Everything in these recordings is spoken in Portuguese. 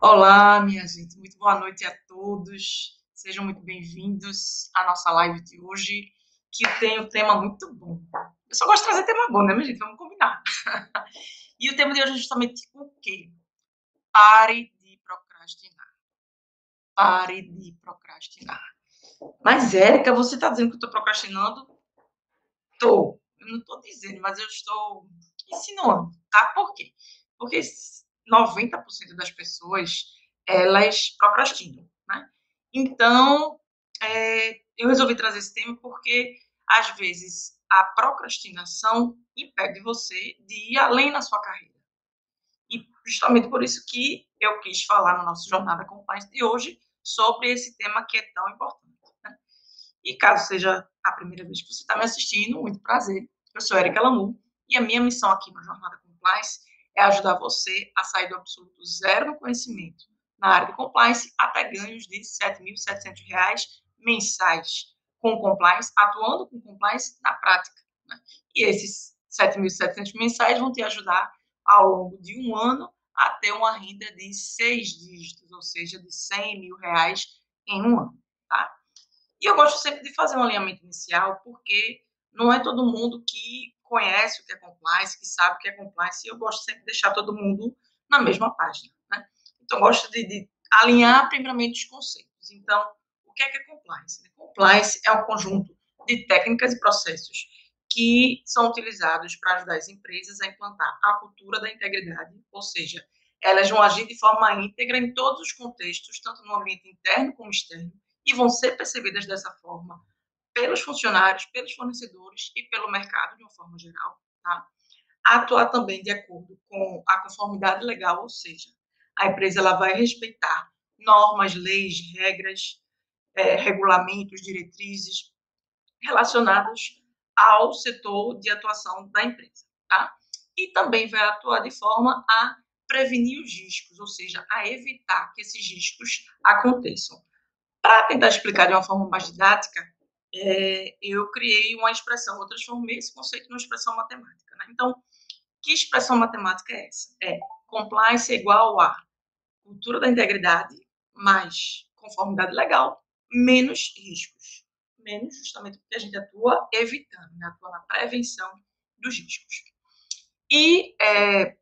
Olá, minha gente, muito boa noite a todos. Sejam muito bem-vindos à nossa live de hoje, que tem um tema muito bom. Eu só gosto de trazer tema bom, né, minha gente? Vamos combinar. e o tema de hoje é justamente o quê? Pare de procrastinar. Pare de procrastinar. Mas, Érica, você está dizendo que eu estou procrastinando? Estou. Eu não estou dizendo, mas eu estou insinuando, tá? Por quê? Porque 90% das pessoas, elas procrastinam, né? Então, é, eu resolvi trazer esse tema porque, às vezes, a procrastinação impede você de ir além na sua carreira. E justamente por isso que eu quis falar no nosso Jornada Compliance de hoje sobre esse tema que é tão importante. Né? E caso seja a primeira vez que você está me assistindo, muito prazer. Eu sou Erika Lamu e a minha missão aqui no Jornada Compliance é ajudar você a sair do absoluto zero no conhecimento na área de compliance até ganhos de R$ 7.700 mensais com compliance, atuando com compliance na prática. Né? E esses 7.700 mensais vão te ajudar ao longo de um ano a ter uma renda de seis dígitos, ou seja, de 100 mil reais em um ano. Tá? E eu gosto sempre de fazer um alinhamento inicial, porque não é todo mundo que conhece o que é compliance, que sabe o que é compliance, e eu gosto sempre de deixar todo mundo na mesma página. Né? Então, gosto de, de alinhar primeiramente os conceitos. Então, o que é, que é compliance? Compliance é um conjunto de técnicas e processos que são utilizados para ajudar as empresas a implantar a cultura da integridade, ou seja, elas vão agir de forma íntegra em todos os contextos, tanto no ambiente interno como externo, e vão ser percebidas dessa forma pelos funcionários, pelos fornecedores e pelo mercado de uma forma geral, tá? Atuar também de acordo com a conformidade legal, ou seja, a empresa ela vai respeitar normas, leis, regras, é, regulamentos, diretrizes relacionadas ao setor de atuação da empresa, tá? E também vai atuar de forma a prevenir os riscos, ou seja, a evitar que esses riscos aconteçam. Para tentar explicar de uma forma mais didática, é, eu criei uma expressão, eu transformei esse conceito numa expressão matemática. Né? Então, que expressão matemática é essa? É compliance é igual a cultura da integridade mais conformidade legal menos riscos. Menos justamente porque a gente atua evitando, né? atua na prevenção dos riscos. E é,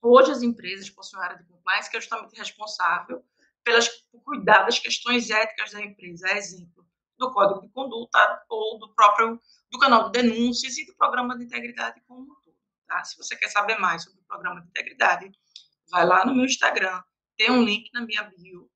hoje as empresas possuem uma área de compliance que é justamente responsável pelas, cuidar das questões éticas da empresa. Exemplo, do Código de Conduta ou do próprio do canal de denúncias e do programa de integridade como um todo. Tá? Se você quer saber mais sobre o programa de integridade, vai lá no meu Instagram, tem um link na minha bio,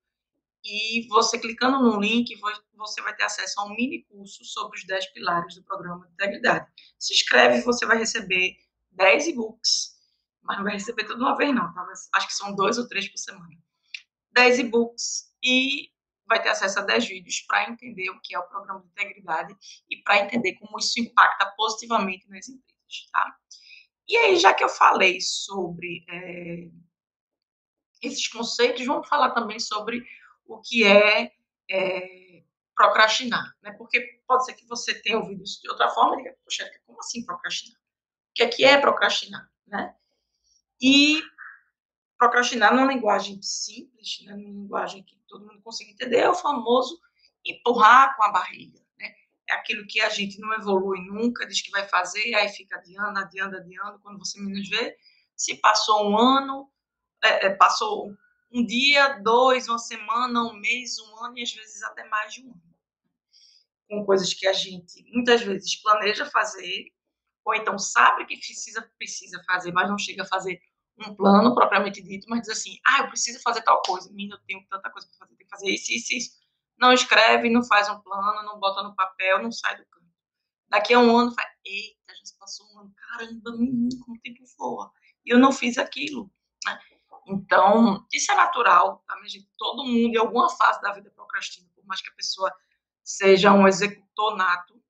e você clicando no link, você vai ter acesso a um mini curso sobre os 10 pilares do programa de integridade. Se inscreve, você vai receber 10 e-books, mas não vai receber tudo uma vez não, tá? acho que são dois ou três por semana. 10 e-books e vai ter acesso a 10 vídeos para entender o que é o programa de integridade e para entender como isso impacta positivamente nas empresas, tá? E aí, já que eu falei sobre é, esses conceitos, vamos falar também sobre o que é, é procrastinar, né? Porque pode ser que você tenha ouvido isso de outra forma e diga, poxa, como assim procrastinar? O que é que é procrastinar, né? E procrastinar numa linguagem simples, né, numa linguagem que todo mundo consiga entender, é o famoso empurrar com a barriga. Né? É aquilo que a gente não evolui nunca, diz que vai fazer, aí fica adiando, adiando, adiando, quando você menos vê, se passou um ano, é, é, passou um dia, dois, uma semana, um mês, um ano e às vezes até mais de um ano. Com coisas que a gente muitas vezes planeja fazer, ou então sabe que precisa, precisa fazer, mas não chega a fazer um plano propriamente dito, mas diz assim, ah, eu preciso fazer tal coisa, menina, eu tenho tanta coisa para fazer, tenho que fazer isso, isso, isso. Não escreve, não faz um plano, não bota no papel, não sai do canto. Daqui a um ano, faz, eita, já se passou um ano, caramba, menino, como o tempo voa. E eu não fiz aquilo, né? Então, isso é natural, tá, minha gente? Todo mundo, em alguma fase da vida, procrastina, por mais que a pessoa seja um executor nato,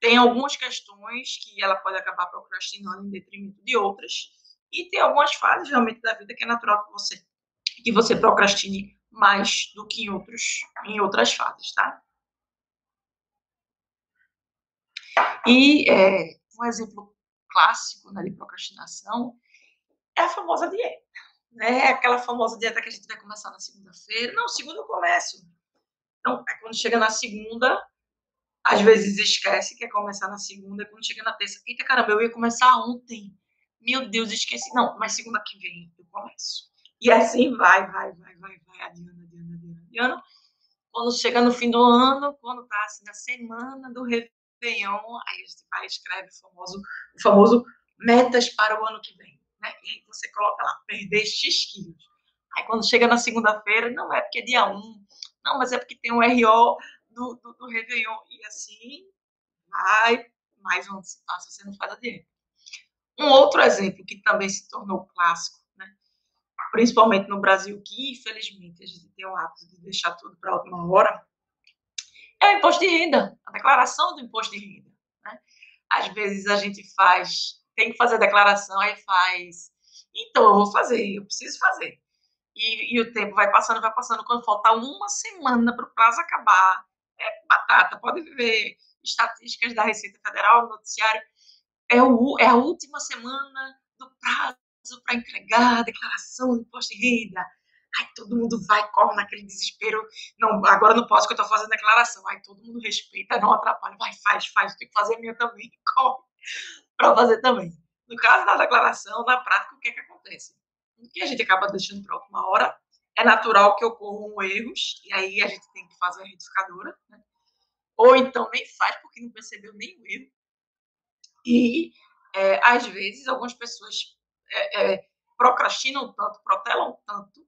tem algumas questões que ela pode acabar procrastinando em detrimento de outras, e tem algumas fases realmente da vida que é natural que você, que você procrastine mais do que em, outros, em outras fases, tá? E é, um exemplo clássico né, de procrastinação é a famosa dieta. né? Aquela famosa dieta que a gente vai começar na segunda-feira. Não, segunda eu começo. Então, é quando chega na segunda, às vezes esquece que é começar na segunda, quando chega na terça, eita caramba, eu ia começar ontem. Meu Deus, esqueci. Não, mas segunda que vem eu começo. E assim vai, vai, vai, vai, vai, adiando, adiando, adiando, adiando. Quando chega no fim do ano, quando tá assim, na semana do Réveillon, aí a gente vai escreve o famoso, o famoso metas para o ano que vem. Né? E aí você coloca lá, perder X quilos. Aí quando chega na segunda-feira, não é porque é dia 1, não, mas é porque tem o RO do, do, do Réveillon. E assim vai, mais um se passa, você não faz a dieta. Um outro exemplo que também se tornou clássico, né? principalmente no Brasil, que infelizmente a gente tem o hábito de deixar tudo para a última hora, é o imposto de renda, a declaração do imposto de renda. Né? Às vezes a gente faz, tem que fazer a declaração, aí faz, então eu vou fazer, eu preciso fazer. E, e o tempo vai passando, vai passando, quando falta uma semana para o prazo acabar, é batata, pode ver estatísticas da Receita Federal, no noticiário, é, o, é a última semana do prazo para entregar a declaração do imposto de renda. Aí todo mundo vai, corre naquele desespero. Não, agora não posso, que eu estou fazendo declaração. Aí todo mundo respeita, não atrapalha. Vai, faz, faz. Tem que fazer a minha também. Corre para fazer também. No caso da declaração, na prática, o que é que acontece? O que a gente acaba deixando para última hora é natural que ocorram erros, e aí a gente tem que fazer a retificadora. Né? Ou então nem faz porque não percebeu nenhum erro. E, é, às vezes, algumas pessoas é, é, procrastinam tanto, protelam tanto,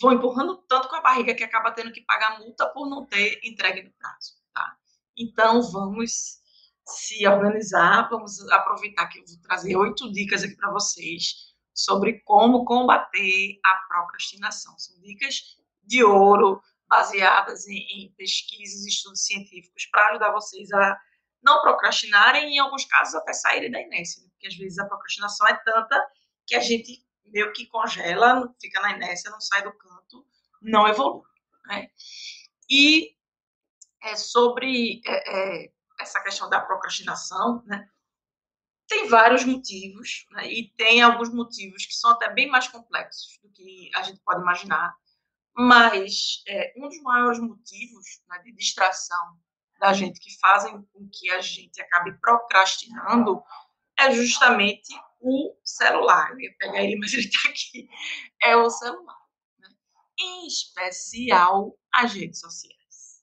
vão empurrando tanto com a barriga que acaba tendo que pagar multa por não ter entregue no prazo. Tá? Então, vamos se organizar, vamos aproveitar que eu vou trazer oito dicas aqui para vocês sobre como combater a procrastinação. São dicas de ouro baseadas em, em pesquisas e estudos científicos para ajudar vocês a não procrastinarem e, em alguns casos, até saírem da inércia, né? porque às vezes a procrastinação é tanta que a gente meio que congela, fica na inércia, não sai do canto, não evolui. Né? E é, sobre é, é, essa questão da procrastinação, né? tem vários motivos, né? e tem alguns motivos que são até bem mais complexos do que a gente pode imaginar, mas é, um dos maiores motivos né, de distração da gente que fazem com que a gente acabe procrastinando é justamente o celular. Eu ia pegar ele, mas ele está aqui. É o celular. Né? Em especial as redes sociais.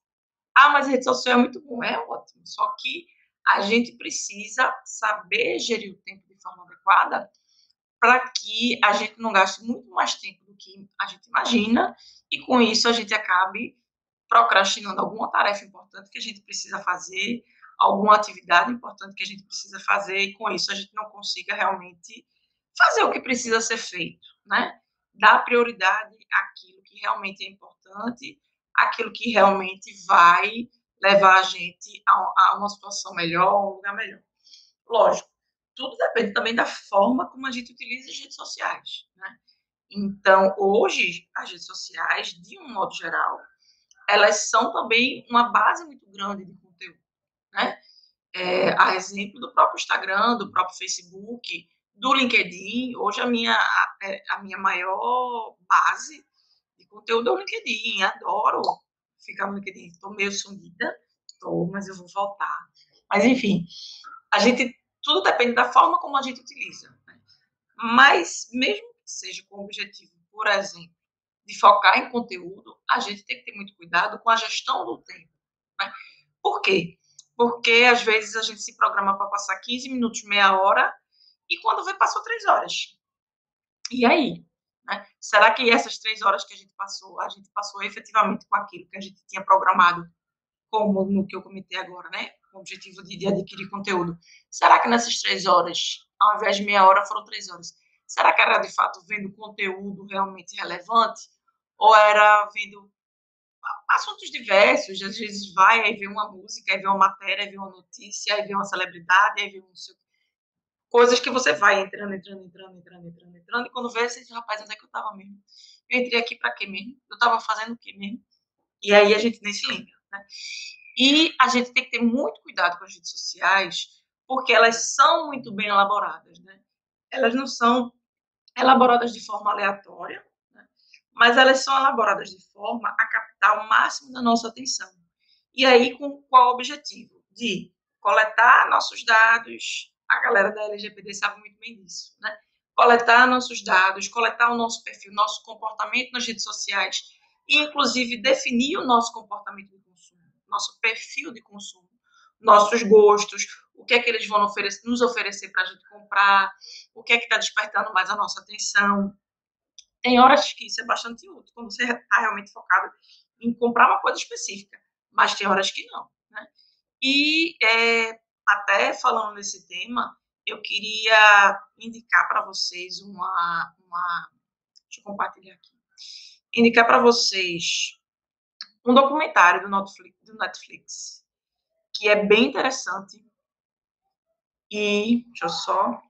Ah, mas a rede social é muito bom. É ótimo. Só que a gente precisa saber gerir o tempo de forma adequada para que a gente não gaste muito mais tempo do que a gente imagina e com isso a gente acabe procrastinando alguma tarefa importante que a gente precisa fazer, alguma atividade importante que a gente precisa fazer e com isso a gente não consiga realmente fazer o que precisa ser feito, né? Dar prioridade àquilo que realmente é importante, aquilo que realmente vai levar a gente a, a uma situação melhor, um lugar melhor. Lógico, tudo depende também da forma como a gente utiliza as redes sociais, né? Então, hoje, as redes sociais, de um modo geral, elas são também uma base muito grande de conteúdo, né? É, a exemplo do próprio Instagram, do próprio Facebook, do LinkedIn, hoje a minha, a, é, a minha maior base de conteúdo é o LinkedIn, adoro ficar no LinkedIn, estou meio sumida, estou, mas eu vou voltar. Mas, enfim, a gente, tudo depende da forma como a gente utiliza. Né? Mas, mesmo que seja com o objetivo, por exemplo, de focar em conteúdo, a gente tem que ter muito cuidado com a gestão do tempo. Né? Por quê? Porque às vezes a gente se programa para passar 15 minutos, meia hora, e quando vê, passou três horas. E aí? Né? Será que essas três horas que a gente passou, a gente passou efetivamente com aquilo que a gente tinha programado, como no que eu comentei agora, né? Com o objetivo de, de adquirir conteúdo. Será que nessas três horas, ao invés de meia hora, foram três horas? Será que era de fato vendo conteúdo realmente relevante? Ou era vendo assuntos diversos? Às vezes vai, aí vê uma música, aí vê uma matéria, aí vê uma notícia, aí vê uma celebridade, aí vê um coisas que você vai entrando, entrando, entrando, entrando, entrando, entrando, e quando vê, você rapaz, onde é que eu estava mesmo? Eu entrei aqui para quê mesmo? Eu estava fazendo o quê mesmo? E aí a gente nem se lembra, né? E a gente tem que ter muito cuidado com as redes sociais, porque elas são muito bem elaboradas, né? Elas não são elaboradas de forma aleatória? Mas elas são elaboradas de forma a captar o máximo da nossa atenção. E aí, com qual objetivo? De coletar nossos dados, a galera da LGPD sabe muito bem disso, né? Coletar nossos dados, coletar o nosso perfil, nosso comportamento nas redes sociais, e inclusive definir o nosso comportamento de consumo, nosso perfil de consumo, nossos gostos, o que é que eles vão oferecer, nos oferecer para a gente comprar, o que é que está despertando mais a nossa atenção. Tem horas que isso é bastante útil, quando você está realmente focado em comprar uma coisa específica, mas tem horas que não. Né? E é, até falando nesse tema, eu queria indicar para vocês uma, uma. Deixa eu compartilhar aqui. Indicar para vocês um documentário do Netflix, do Netflix, que é bem interessante. E deixa eu só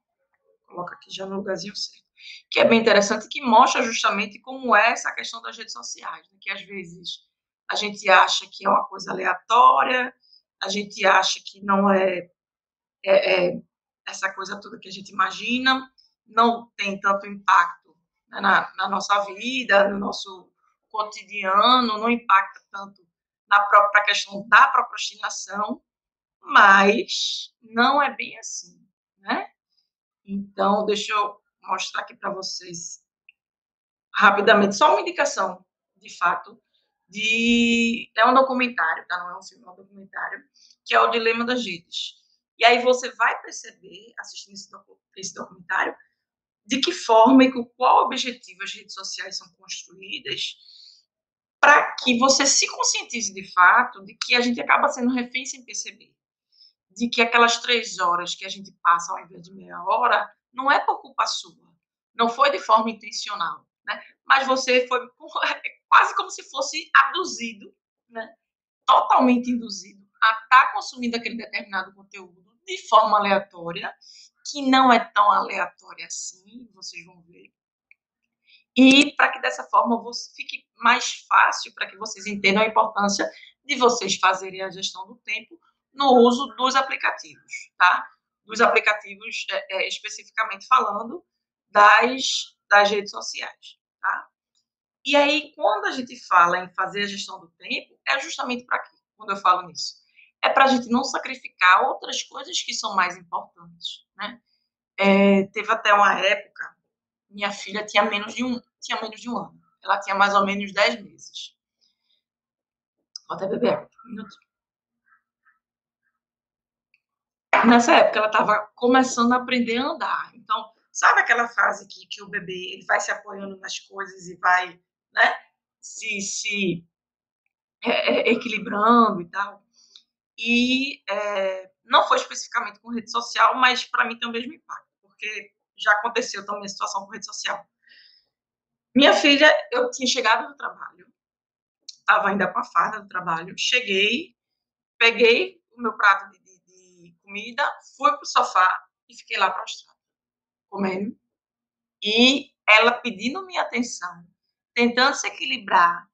colocar aqui já no lugarzinho certo. Que é bem interessante que mostra justamente como é essa questão das redes sociais, né? que às vezes a gente acha que é uma coisa aleatória, a gente acha que não é, é, é essa coisa toda que a gente imagina, não tem tanto impacto né, na, na, nossa vida, no nosso cotidiano, não impacta tanto na própria questão da procrastinação, mas não é bem assim, né? Então, deixa eu mostrar aqui para vocês rapidamente, só uma indicação, de fato, de é um documentário, tá? Não é um filme, é um documentário, que é o Dilema das Redes. E aí você vai perceber, assistindo esse, docu esse documentário, de que forma e com qual objetivo as redes sociais são construídas para que você se conscientize de fato de que a gente acaba sendo refém sem perceber. De que aquelas três horas que a gente passa ao invés de meia hora não é por culpa sua. Não foi de forma intencional. Né? Mas você foi quase como se fosse abduzido, né? totalmente induzido a estar tá consumindo aquele determinado conteúdo de forma aleatória, que não é tão aleatória assim, vocês vão ver. E para que dessa forma fique mais fácil para que vocês entendam a importância de vocês fazerem a gestão do tempo no uso dos aplicativos, tá? Dos aplicativos, é, é, especificamente falando das, das redes sociais, tá? E aí, quando a gente fala em fazer a gestão do tempo, é justamente para quê? Quando eu falo nisso, é para a gente não sacrificar outras coisas que são mais importantes, né? É, teve até uma época, minha filha tinha menos de um, tinha menos de um ano. Ela tinha mais ou menos 10 meses. Vou até beber um minuto. Nessa época, ela estava começando a aprender a andar. Então, sabe aquela fase que, que o bebê ele vai se apoiando nas coisas e vai né, se, se é, equilibrando e tal. E é, não foi especificamente com rede social, mas para mim tem o mesmo impacto, porque já aconteceu também a situação com rede social. Minha filha, eu tinha chegado do trabalho, estava ainda com a farda do trabalho, cheguei, peguei o meu prato de comida, fui para o sofá e fiquei lá prostrada, comendo. E ela pedindo minha atenção, tentando se equilibrar,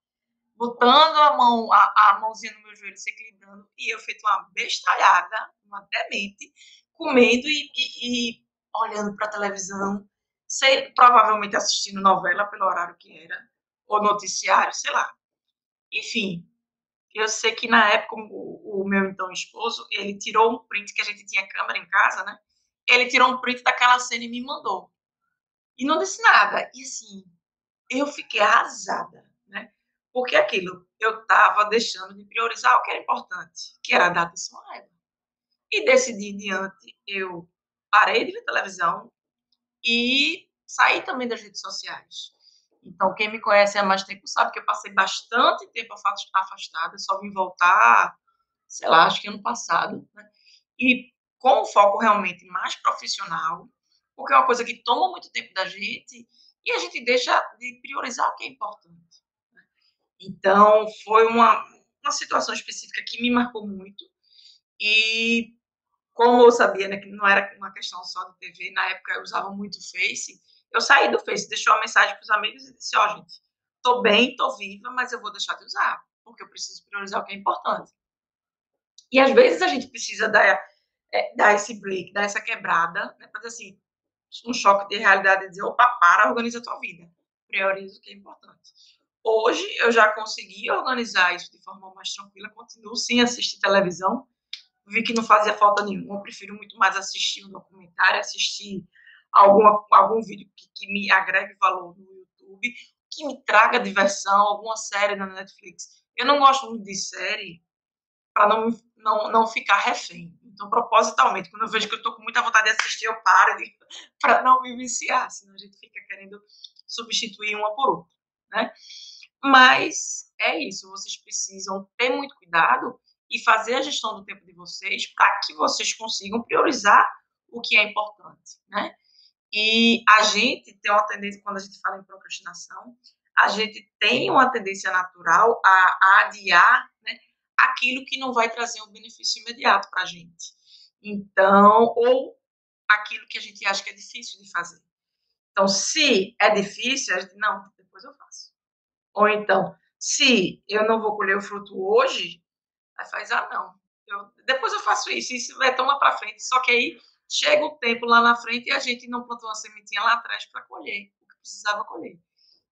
botando a mão, a, a mãozinha no meu joelho, se equilibrando, e eu feito uma bestalhada, uma demente, comendo e, e, e olhando para a televisão, sei, provavelmente assistindo novela pelo horário que era, ou noticiário, sei lá. Enfim, eu sei que na época o, o, meu então esposo, ele tirou um print que a gente tinha câmera em casa, né? Ele tirou um print daquela cena e me mandou. E não disse nada. E assim, eu fiquei arrasada, né? Porque aquilo, eu estava deixando de priorizar o que era importante, que era dar atenção a ela. E desse dia em diante, eu parei de ver televisão e saí também das redes sociais. Então, quem me conhece há mais tempo sabe que eu passei bastante tempo afastada, só vim voltar, sei lá, acho que ano passado, né? E com um foco realmente mais profissional, porque é uma coisa que toma muito tempo da gente e a gente deixa de priorizar o que é importante. Né? Então, foi uma, uma situação específica que me marcou muito. E como eu sabia né, que não era uma questão só de TV, na época eu usava muito o Face, eu saí do Face, deixei uma mensagem para os amigos e disse: Ó, oh, gente, tô bem, tô viva, mas eu vou deixar de usar, porque eu preciso priorizar o que é importante. E às vezes a gente precisa dar, é, dar esse break, dar essa quebrada, né, assim: um choque de realidade e dizer, opa, para, organiza a tua vida. Prioriza o que é importante. Hoje eu já consegui organizar isso de forma mais tranquila, continuo sem assistir televisão, vi que não fazia falta nenhuma, eu prefiro muito mais assistir um documentário, assistir alguma, algum vídeo que, que me agregue valor no YouTube, que me traga diversão, alguma série na Netflix. Eu não gosto muito de série para não, não, não ficar refém. Então, propositalmente, quando eu vejo que eu estou com muita vontade de assistir, eu paro para não me viciar, senão a gente fica querendo substituir uma por outra, né? Mas é isso, vocês precisam ter muito cuidado e fazer a gestão do tempo de vocês para que vocês consigam priorizar o que é importante, né? E a gente tem uma tendência, quando a gente fala em procrastinação, a gente tem uma tendência natural a, a adiar né, aquilo que não vai trazer um benefício imediato para a gente. Então, ou aquilo que a gente acha que é difícil de fazer. Então, se é difícil, a gente, não, depois eu faço. Ou então, se eu não vou colher o fruto hoje, aí faz, ah, não, eu, depois eu faço isso, isso vai tomar para frente. Só que aí chega o tempo lá na frente e a gente não plantou uma sementinha lá atrás para colher o que precisava colher.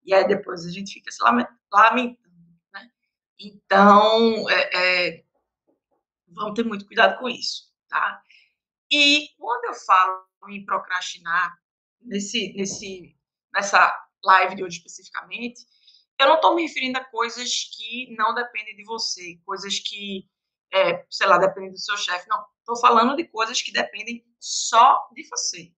E aí depois a gente fica se lamentando, né? Então, é, é, vamos ter muito cuidado com isso, tá? E quando eu falo em procrastinar, nesse, nesse, nessa live de hoje especificamente, eu não estou me referindo a coisas que não dependem de você, coisas que, é, sei lá, dependem do seu chefe. Não, estou falando de coisas que dependem só de você.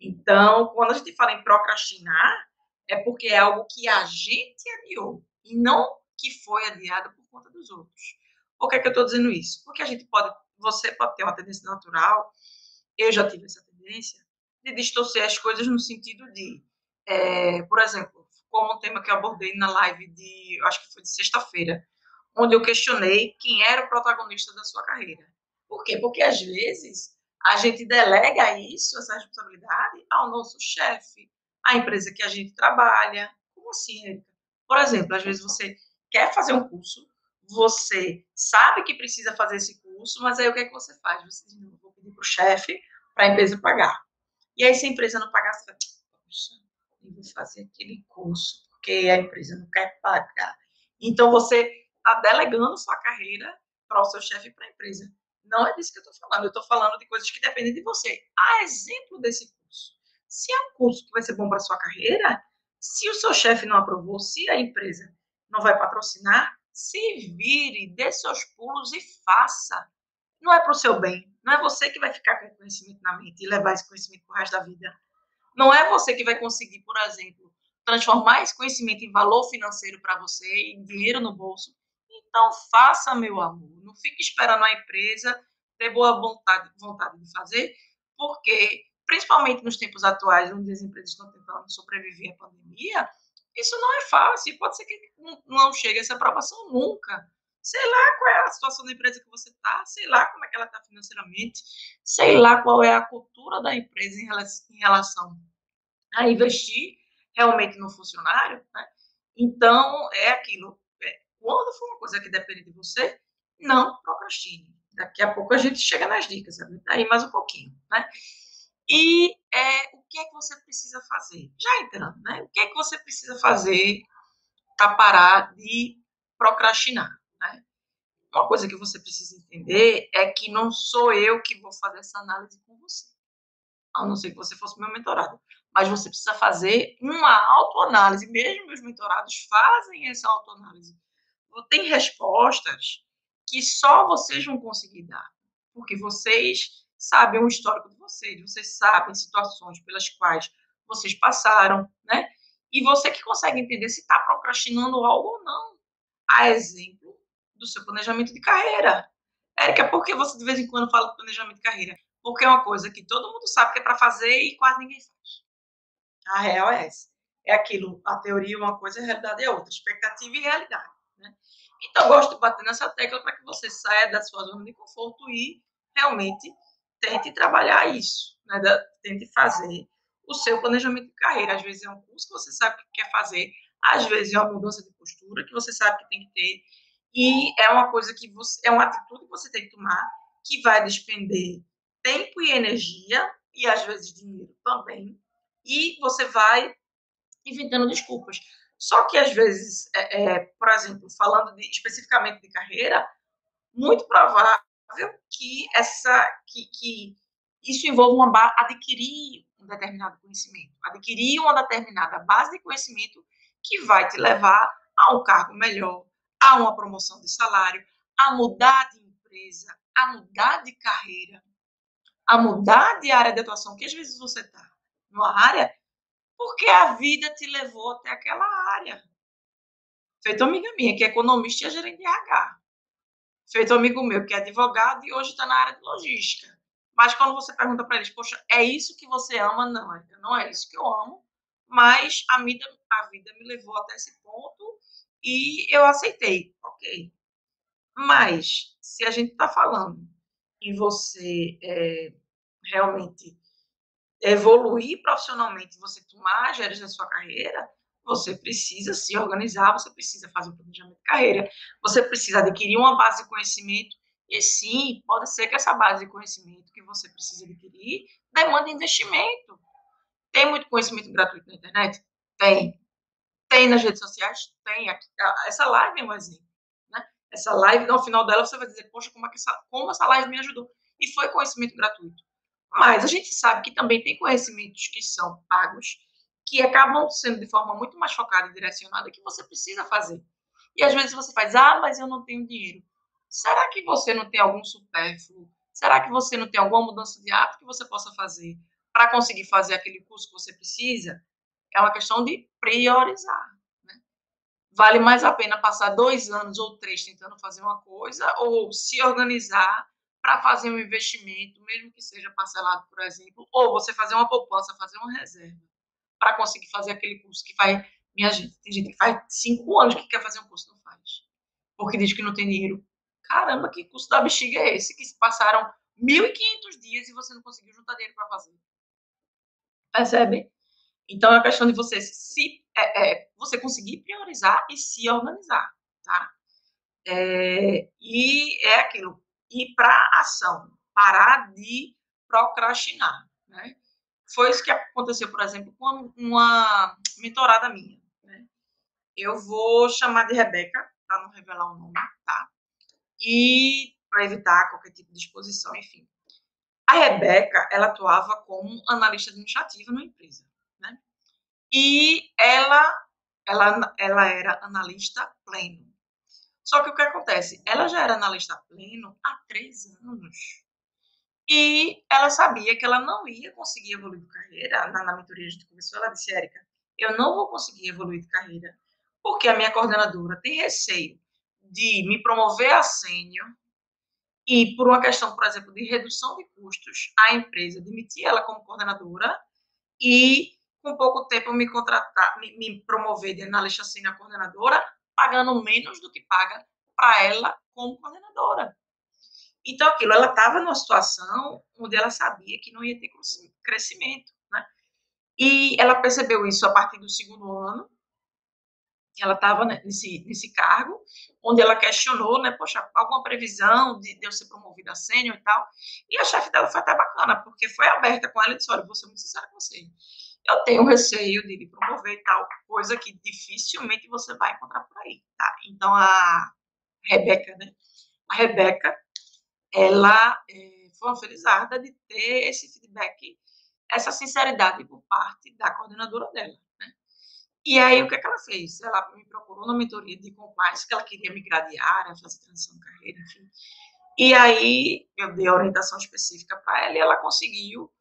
Então, quando a gente fala em procrastinar, é porque é algo que a gente adiou e não que foi adiado por conta dos outros. Por que, é que eu estou dizendo isso? Porque a gente pode, você pode ter uma tendência natural, eu já tive essa tendência, de distorcer as coisas no sentido de, é, por exemplo, como um tema que eu abordei na live de, acho que foi de sexta-feira, onde eu questionei quem era o protagonista da sua carreira. Por quê? Porque às vezes a gente delega isso, essa responsabilidade, ao nosso chefe, à empresa que a gente trabalha. Como assim, Erika? Por exemplo, às vezes você quer fazer um curso, você sabe que precisa fazer esse curso, mas aí o que é que você faz? Você diz, não, vou pedir para o chefe para a empresa pagar. E aí, se a empresa não pagar, você fala, poxa, eu vou fazer aquele curso, porque a empresa não quer pagar. Então, você está delegando sua carreira para o seu chefe e para a empresa. Não é disso que eu estou falando. Eu estou falando de coisas que dependem de você. A exemplo desse curso. Se é um curso que vai ser bom para sua carreira, se o seu chefe não aprovou, se a empresa não vai patrocinar, se vire, dê seus pulos e faça. Não é para o seu bem. Não é você que vai ficar com conhecimento na mente e levar esse conhecimento para o resto da vida. Não é você que vai conseguir, por exemplo, transformar esse conhecimento em valor financeiro para você, em dinheiro no bolso. Então, faça, meu amor. Não fique esperando a empresa ter boa vontade, vontade de fazer, porque, principalmente nos tempos atuais, onde as empresas estão tentando sobreviver à pandemia, isso não é fácil. Pode ser que não chegue essa aprovação nunca. Sei lá qual é a situação da empresa que você está, sei lá como é que ela está financeiramente, sei lá qual é a cultura da empresa em relação, em relação a investir realmente no funcionário. Né? Então, é aquilo. Quando for uma coisa que depende de você, não procrastine. Daqui a pouco a gente chega nas dicas? Aí mais um pouquinho, né? E é, o que é que você precisa fazer? Já entrando, né? O que é que você precisa fazer para parar de procrastinar? Né? Uma coisa que você precisa entender é que não sou eu que vou fazer essa análise com você. A não ser que você fosse meu mentorado. Mas você precisa fazer uma autoanálise. Mesmo meus mentorados fazem essa autoanálise. Tem respostas que só vocês vão conseguir dar. Porque vocês sabem o histórico de vocês, vocês sabem situações pelas quais vocês passaram, né? E você que consegue entender se está procrastinando algo ou não. A exemplo do seu planejamento de carreira. Érica, por que você de vez em quando fala de planejamento de carreira? Porque é uma coisa que todo mundo sabe que é para fazer e quase ninguém faz. A real é essa. É aquilo, a teoria é uma coisa, a realidade é outra. Expectativa e realidade. Então, eu gosto de bater nessa tecla para que você saia da sua zona de conforto e realmente tente trabalhar isso. Né? Tente fazer o seu planejamento de carreira. Às vezes é um curso que você sabe que quer fazer, às vezes é uma mudança de postura que você sabe que tem que ter, e é uma coisa que você, é uma atitude que você tem que tomar que vai despender tempo e energia e às vezes dinheiro também, e você vai inventando desculpas. Só que às vezes, é, é, por exemplo, falando de, especificamente de carreira, muito provável que essa que, que isso envolva uma adquirir um determinado conhecimento, adquirir uma determinada base de conhecimento que vai te levar a um cargo melhor, a uma promoção de salário, a mudar de empresa, a mudar de carreira, a mudar de área de atuação, que às vezes você está numa área porque a vida te levou até aquela área. Feito amiga minha, que é economista e é gerente de RH. Feito amigo meu, que é advogado e hoje está na área de logística. Mas quando você pergunta para eles, poxa, é isso que você ama? Não, não é isso que eu amo, mas a vida, a vida me levou até esse ponto e eu aceitei, ok. Mas, se a gente está falando em você é, realmente evoluir profissionalmente, você tomar as da sua carreira, você precisa se organizar, você precisa fazer um planejamento de carreira, você precisa adquirir uma base de conhecimento. E sim, pode ser que essa base de conhecimento que você precisa adquirir demande investimento. Tem muito conhecimento gratuito na internet? Tem. Tem nas redes sociais? Tem. Essa live é um exemplo. Né? Essa live, no final dela, você vai dizer, poxa, como, é que essa, como essa live me ajudou? E foi conhecimento gratuito. Mas a gente sabe que também tem conhecimentos que são pagos, que acabam sendo de forma muito mais focada e direcionada que você precisa fazer. E às vezes você faz, ah, mas eu não tenho dinheiro. Será que você não tem algum supérfluo? Será que você não tem alguma mudança de hábito que você possa fazer para conseguir fazer aquele curso que você precisa? É uma questão de priorizar. Né? Vale mais a pena passar dois anos ou três tentando fazer uma coisa ou se organizar para fazer um investimento, mesmo que seja parcelado, por exemplo, ou você fazer uma poupança, fazer uma reserva, para conseguir fazer aquele curso que vai. Minha gente, tem gente que faz cinco anos que quer fazer um curso, não faz. Porque diz que não tem dinheiro. Caramba, que curso da bexiga é esse? Que se passaram 1.500 dias e você não conseguiu juntar dinheiro para fazer. Percebe? Então, é a questão de você se é, é, você conseguir priorizar e se organizar, tá? É, e é aquilo, ir para a ação, parar de procrastinar. Né? Foi isso que aconteceu, por exemplo, com uma mentorada minha. Né? Eu vou chamar de Rebeca, para não revelar o nome, tá? E para evitar qualquer tipo de exposição, enfim. A Rebeca, ela atuava como analista administrativa numa empresa, né? E ela, ela, ela era analista pleno. Só que o que acontece? Ela já era analista pleno há três anos. E ela sabia que ela não ia conseguir evoluir de carreira. Na, na mentoria a gente conversou, ela disse, Érica, eu não vou conseguir evoluir de carreira porque a minha coordenadora tem receio de me promover a sênior e por uma questão, por exemplo, de redução de custos, a empresa demitir ela como coordenadora e com pouco tempo me contratar, me, me promover de analista sênior coordenadora pagando menos do que paga para ela como coordenadora. Então, aquilo, ela estava numa situação onde ela sabia que não ia ter crescimento, né? E ela percebeu isso a partir do segundo ano, que ela estava nesse, nesse cargo, onde ela questionou, né, poxa, alguma previsão de, de eu ser promovida a sênior e tal. E a chefe dela foi até bacana, porque foi aberta com ela e disse, olha, vou ser muito sincera com você eu tenho receio de promover tal coisa que dificilmente você vai encontrar por aí, tá? Então, a Rebeca, né? A Rebeca, ela é, foi felizarda de ter esse feedback, essa sinceridade por parte da coordenadora dela, né? E aí, o que, é que ela fez? Ela me procurou na mentoria de compliance, que ela queria migrar de fazer transição de carreira, enfim. E aí, eu dei a orientação específica para ela e ela conseguiu,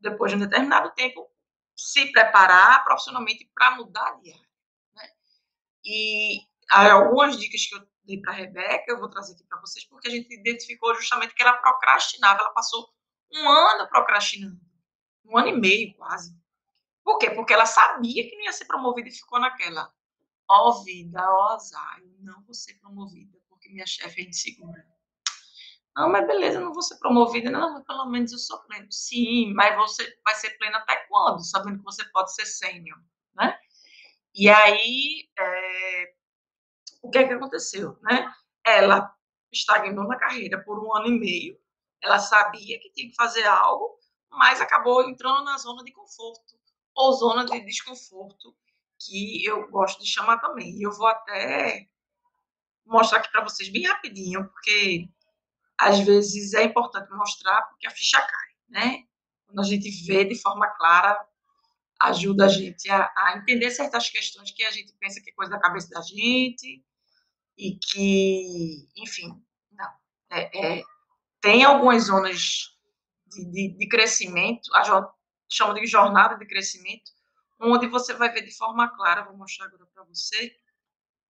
depois de um determinado tempo, se preparar profissionalmente para mudar de área. Né? E algumas dicas que eu dei para a Rebeca, eu vou trazer aqui para vocês, porque a gente identificou justamente que ela procrastinava, ela passou um ano procrastinando, um ano e meio quase. Por quê? Porque ela sabia que não ia ser promovida e ficou naquela, ó oh, vida, ó oh, azar, eu não vou ser promovida porque minha chefe é insegura. Não, mas beleza, não vou ser promovida. Não, mas pelo menos eu sou pleno. Sim, mas você vai ser pleno até quando? Sabendo que você pode ser sênior, né? E aí, é, o que é que aconteceu, né? Ela estagnou na carreira por um ano e meio. Ela sabia que tinha que fazer algo, mas acabou entrando na zona de conforto ou zona de desconforto, que eu gosto de chamar também. E eu vou até mostrar aqui para vocês bem rapidinho, porque às vezes é importante mostrar porque a ficha cai, né? Quando a gente vê de forma clara, ajuda a gente a, a entender certas questões que a gente pensa que é coisa da cabeça da gente e que, enfim, não. É, é, tem algumas zonas de, de, de crescimento, a chama de jornada de crescimento, onde você vai ver de forma clara, vou mostrar agora para você,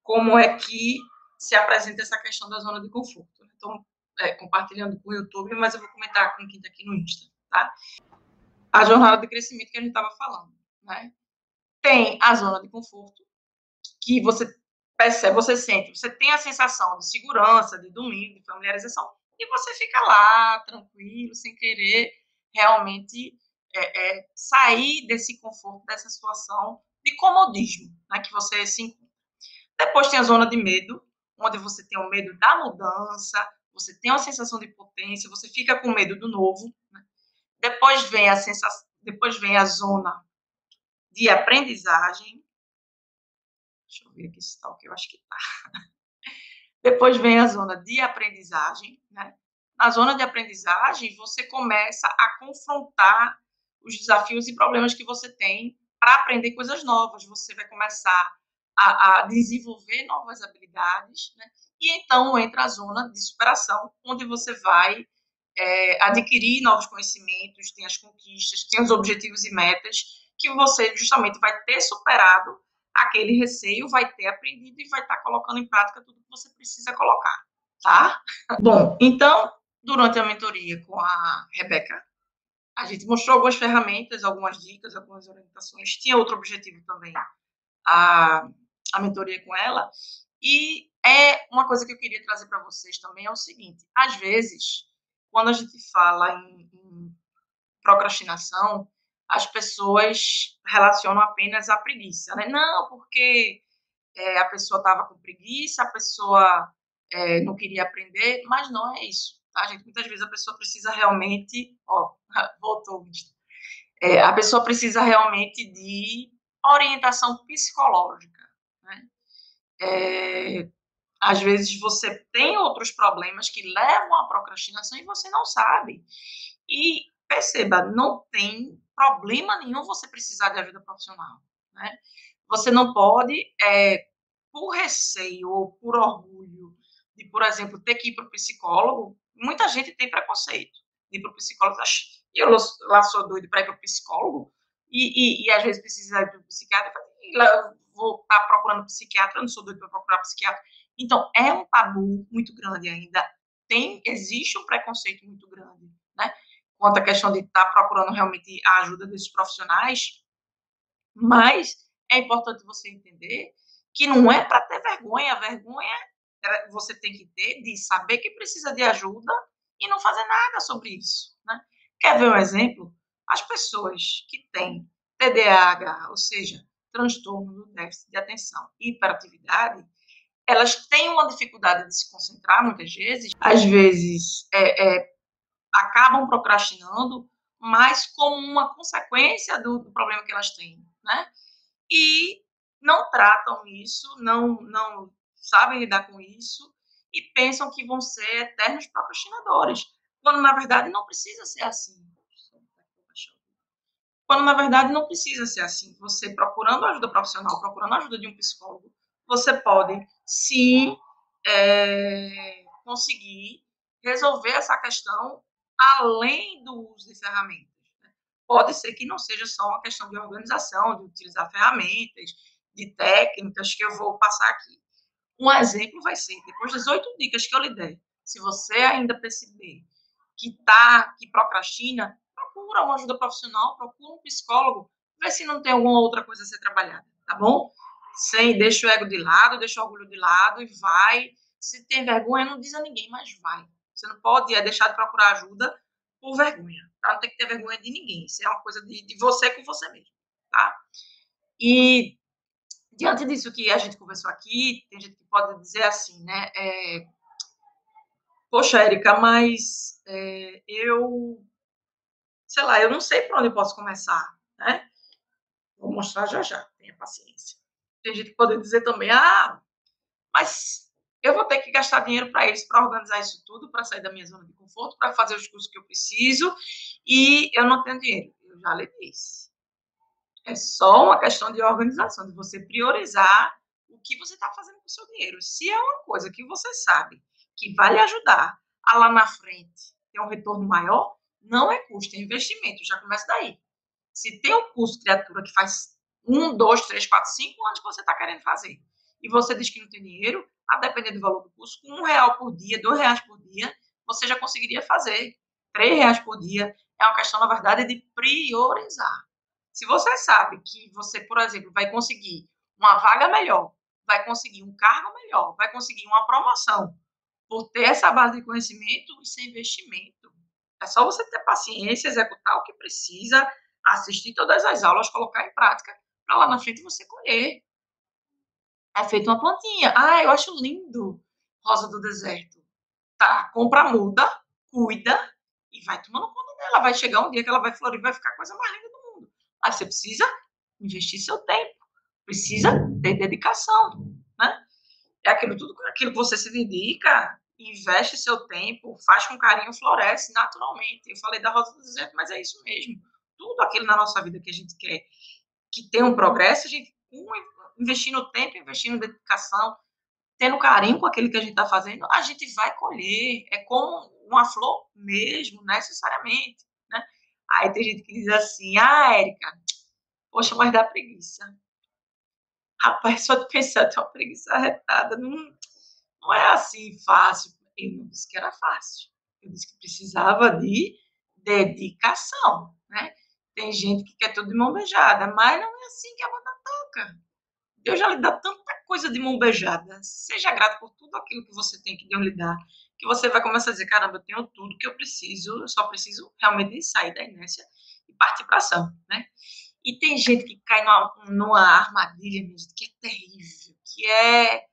como é que se apresenta essa questão da zona de conforto. Então, é, compartilhando com o YouTube, mas eu vou comentar com quem está aqui no Insta, tá? A jornada de crescimento que a gente estava falando, né? Tem a zona de conforto, que você percebe, você sente, você tem a sensação de segurança, de domínio, de familiarização, e você fica lá, tranquilo, sem querer realmente é, é, sair desse conforto, dessa situação de comodismo né, que você se encontra. Depois tem a zona de medo, onde você tem o medo da mudança, você tem uma sensação de potência, você fica com medo do novo. Né? Depois vem a sensação, depois vem a zona de aprendizagem. Deixa eu ver aqui se está o que eu acho que está. Depois vem a zona de aprendizagem, né? Na zona de aprendizagem, você começa a confrontar os desafios e problemas que você tem para aprender coisas novas. Você vai começar a, a desenvolver novas habilidades, né? E então entra a zona de superação, onde você vai é, adquirir novos conhecimentos, tem as conquistas, tem os objetivos e metas que você justamente vai ter superado aquele receio, vai ter aprendido e vai estar colocando em prática tudo que você precisa colocar, tá? Bom, então, durante a mentoria com a Rebeca, a gente mostrou algumas ferramentas, algumas dicas, algumas orientações. Tinha outro objetivo também, a, a mentoria com ela. E é uma coisa que eu queria trazer para vocês também é o seguinte: às vezes, quando a gente fala em, em procrastinação, as pessoas relacionam apenas a preguiça, né? Não, porque é, a pessoa estava com preguiça, a pessoa é, não queria aprender, mas não é isso, tá, gente? Muitas vezes a pessoa precisa realmente, ó, voltou, é, a pessoa precisa realmente de orientação psicológica? É, às vezes você tem outros problemas que levam à procrastinação e você não sabe. E perceba, não tem problema nenhum você precisar de ajuda profissional. Né? Você não pode, é, por receio ou por orgulho de, por exemplo, ter que ir para o psicólogo, muita gente tem preconceito de ir para o psicólogo. E eu lá sou doido para ir para o psicólogo, e, e, e, às vezes precisa ir para o psiquiatra, vou estar tá procurando psiquiatra, eu não sou doido para procurar psiquiatra. Então, é um tabu muito grande ainda. Tem, existe um preconceito muito grande, né? quanto à questão de estar tá procurando realmente a ajuda desses profissionais, mas é importante você entender que não é para ter vergonha, a vergonha é, você tem que ter de saber que precisa de ajuda e não fazer nada sobre isso. Né? Quer ver um exemplo? As pessoas que têm TDAH, ou seja, transtorno do déficit de atenção e hiperatividade, elas têm uma dificuldade de se concentrar muitas vezes, às vezes é, é acabam procrastinando, mas como uma consequência do, do problema que elas têm, né? E não tratam isso, não, não sabem lidar com isso e pensam que vão ser eternos procrastinadores, quando na verdade não precisa ser assim. Quando na verdade não precisa ser assim. Você procurando ajuda profissional, procurando ajuda de um psicólogo, você pode sim é, conseguir resolver essa questão além do uso de ferramentas. Né? Pode ser que não seja só uma questão de organização, de utilizar ferramentas, de técnicas que eu vou passar aqui. Um exemplo vai ser, depois das oito dicas que eu lhe der, se você ainda perceber que tá, que procrastina, procura uma ajuda profissional, procura um psicólogo, vê se não tem alguma outra coisa a ser trabalhada, tá bom? Sem, deixa o ego de lado, deixa o orgulho de lado e vai. Se tem vergonha, não diz a ninguém, mas vai. Você não pode é, deixar de procurar ajuda por vergonha. Tá? Não tem que ter vergonha de ninguém. Isso é uma coisa de, de você com você mesmo. Tá? E diante disso que a gente conversou aqui, tem gente que pode dizer assim, né? É, Poxa, Érica, mas é, eu sei lá, eu não sei por onde posso começar, né? Vou mostrar já já, tenha paciência. Tem gente que pode dizer também, ah, mas eu vou ter que gastar dinheiro para isso, para organizar isso tudo, para sair da minha zona de conforto, para fazer os cursos que eu preciso, e eu não tenho dinheiro. Eu já lhe disse. É só uma questão de organização, de você priorizar o que você está fazendo com o seu dinheiro. Se é uma coisa que você sabe que vai lhe ajudar a lá na frente ter um retorno maior, não é custo, é investimento. Já começa daí. Se tem um curso criatura que faz um, dois, três, quatro, cinco anos que você está querendo fazer, e você diz que não tem dinheiro, a depender do valor do curso, um real por dia, dois reais por dia, você já conseguiria fazer. Três reais por dia é uma questão, na verdade, de priorizar. Se você sabe que você, por exemplo, vai conseguir uma vaga melhor, vai conseguir um cargo melhor, vai conseguir uma promoção por ter essa base de conhecimento, isso é investimento. É só você ter paciência, executar o que precisa, assistir todas as aulas, colocar em prática, para lá na frente você colher. É feito uma plantinha. Ah, eu acho lindo rosa do deserto. Tá, compra muda, cuida e vai tomando conta dela. Vai chegar um dia que ela vai florir, vai ficar a coisa mais linda do mundo. Aí você precisa investir seu tempo, precisa ter dedicação, né? É aquilo tudo aquilo que você se dedica, investe seu tempo, faz com carinho, floresce naturalmente. Eu falei da rosa do deserto, mas é isso mesmo. Tudo aquilo na nossa vida que a gente quer que tenha um progresso, a gente investindo tempo, investindo dedicação, tendo carinho com aquilo que a gente está fazendo, a gente vai colher. É como uma flor mesmo, necessariamente. Né? Aí tem gente que diz assim, ah, Érica, poxa, mas dá preguiça. Rapaz, só de pensar tem uma preguiça arretada. Não, não é assim fácil. Eu não disse que era fácil. Eu disse que precisava de dedicação, né? Tem gente que quer tudo de mão beijada, mas não é assim que a banda toca. Deus já lhe dá tanta coisa de mão beijada. Seja grato por tudo aquilo que você tem que Deus lhe dá, que você vai começar a dizer: caramba, eu tenho tudo que eu preciso, eu só preciso realmente sair da inércia e partir para ação, né? E tem gente que cai numa, numa armadilha, que é terrível, que é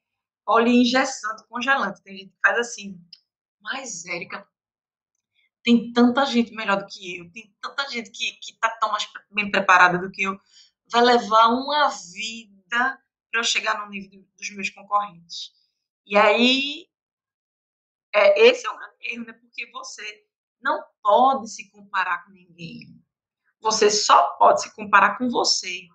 óleo engessante, congelante. Tem gente que faz assim, mas, Érica, tem tanta gente melhor do que eu, tem tanta gente que está tão mais bem preparada do que eu, vai levar uma vida para eu chegar no nível dos meus concorrentes. E aí, é, esse é um grande erro, né? Porque você não pode se comparar com ninguém. Você só pode se comparar com você.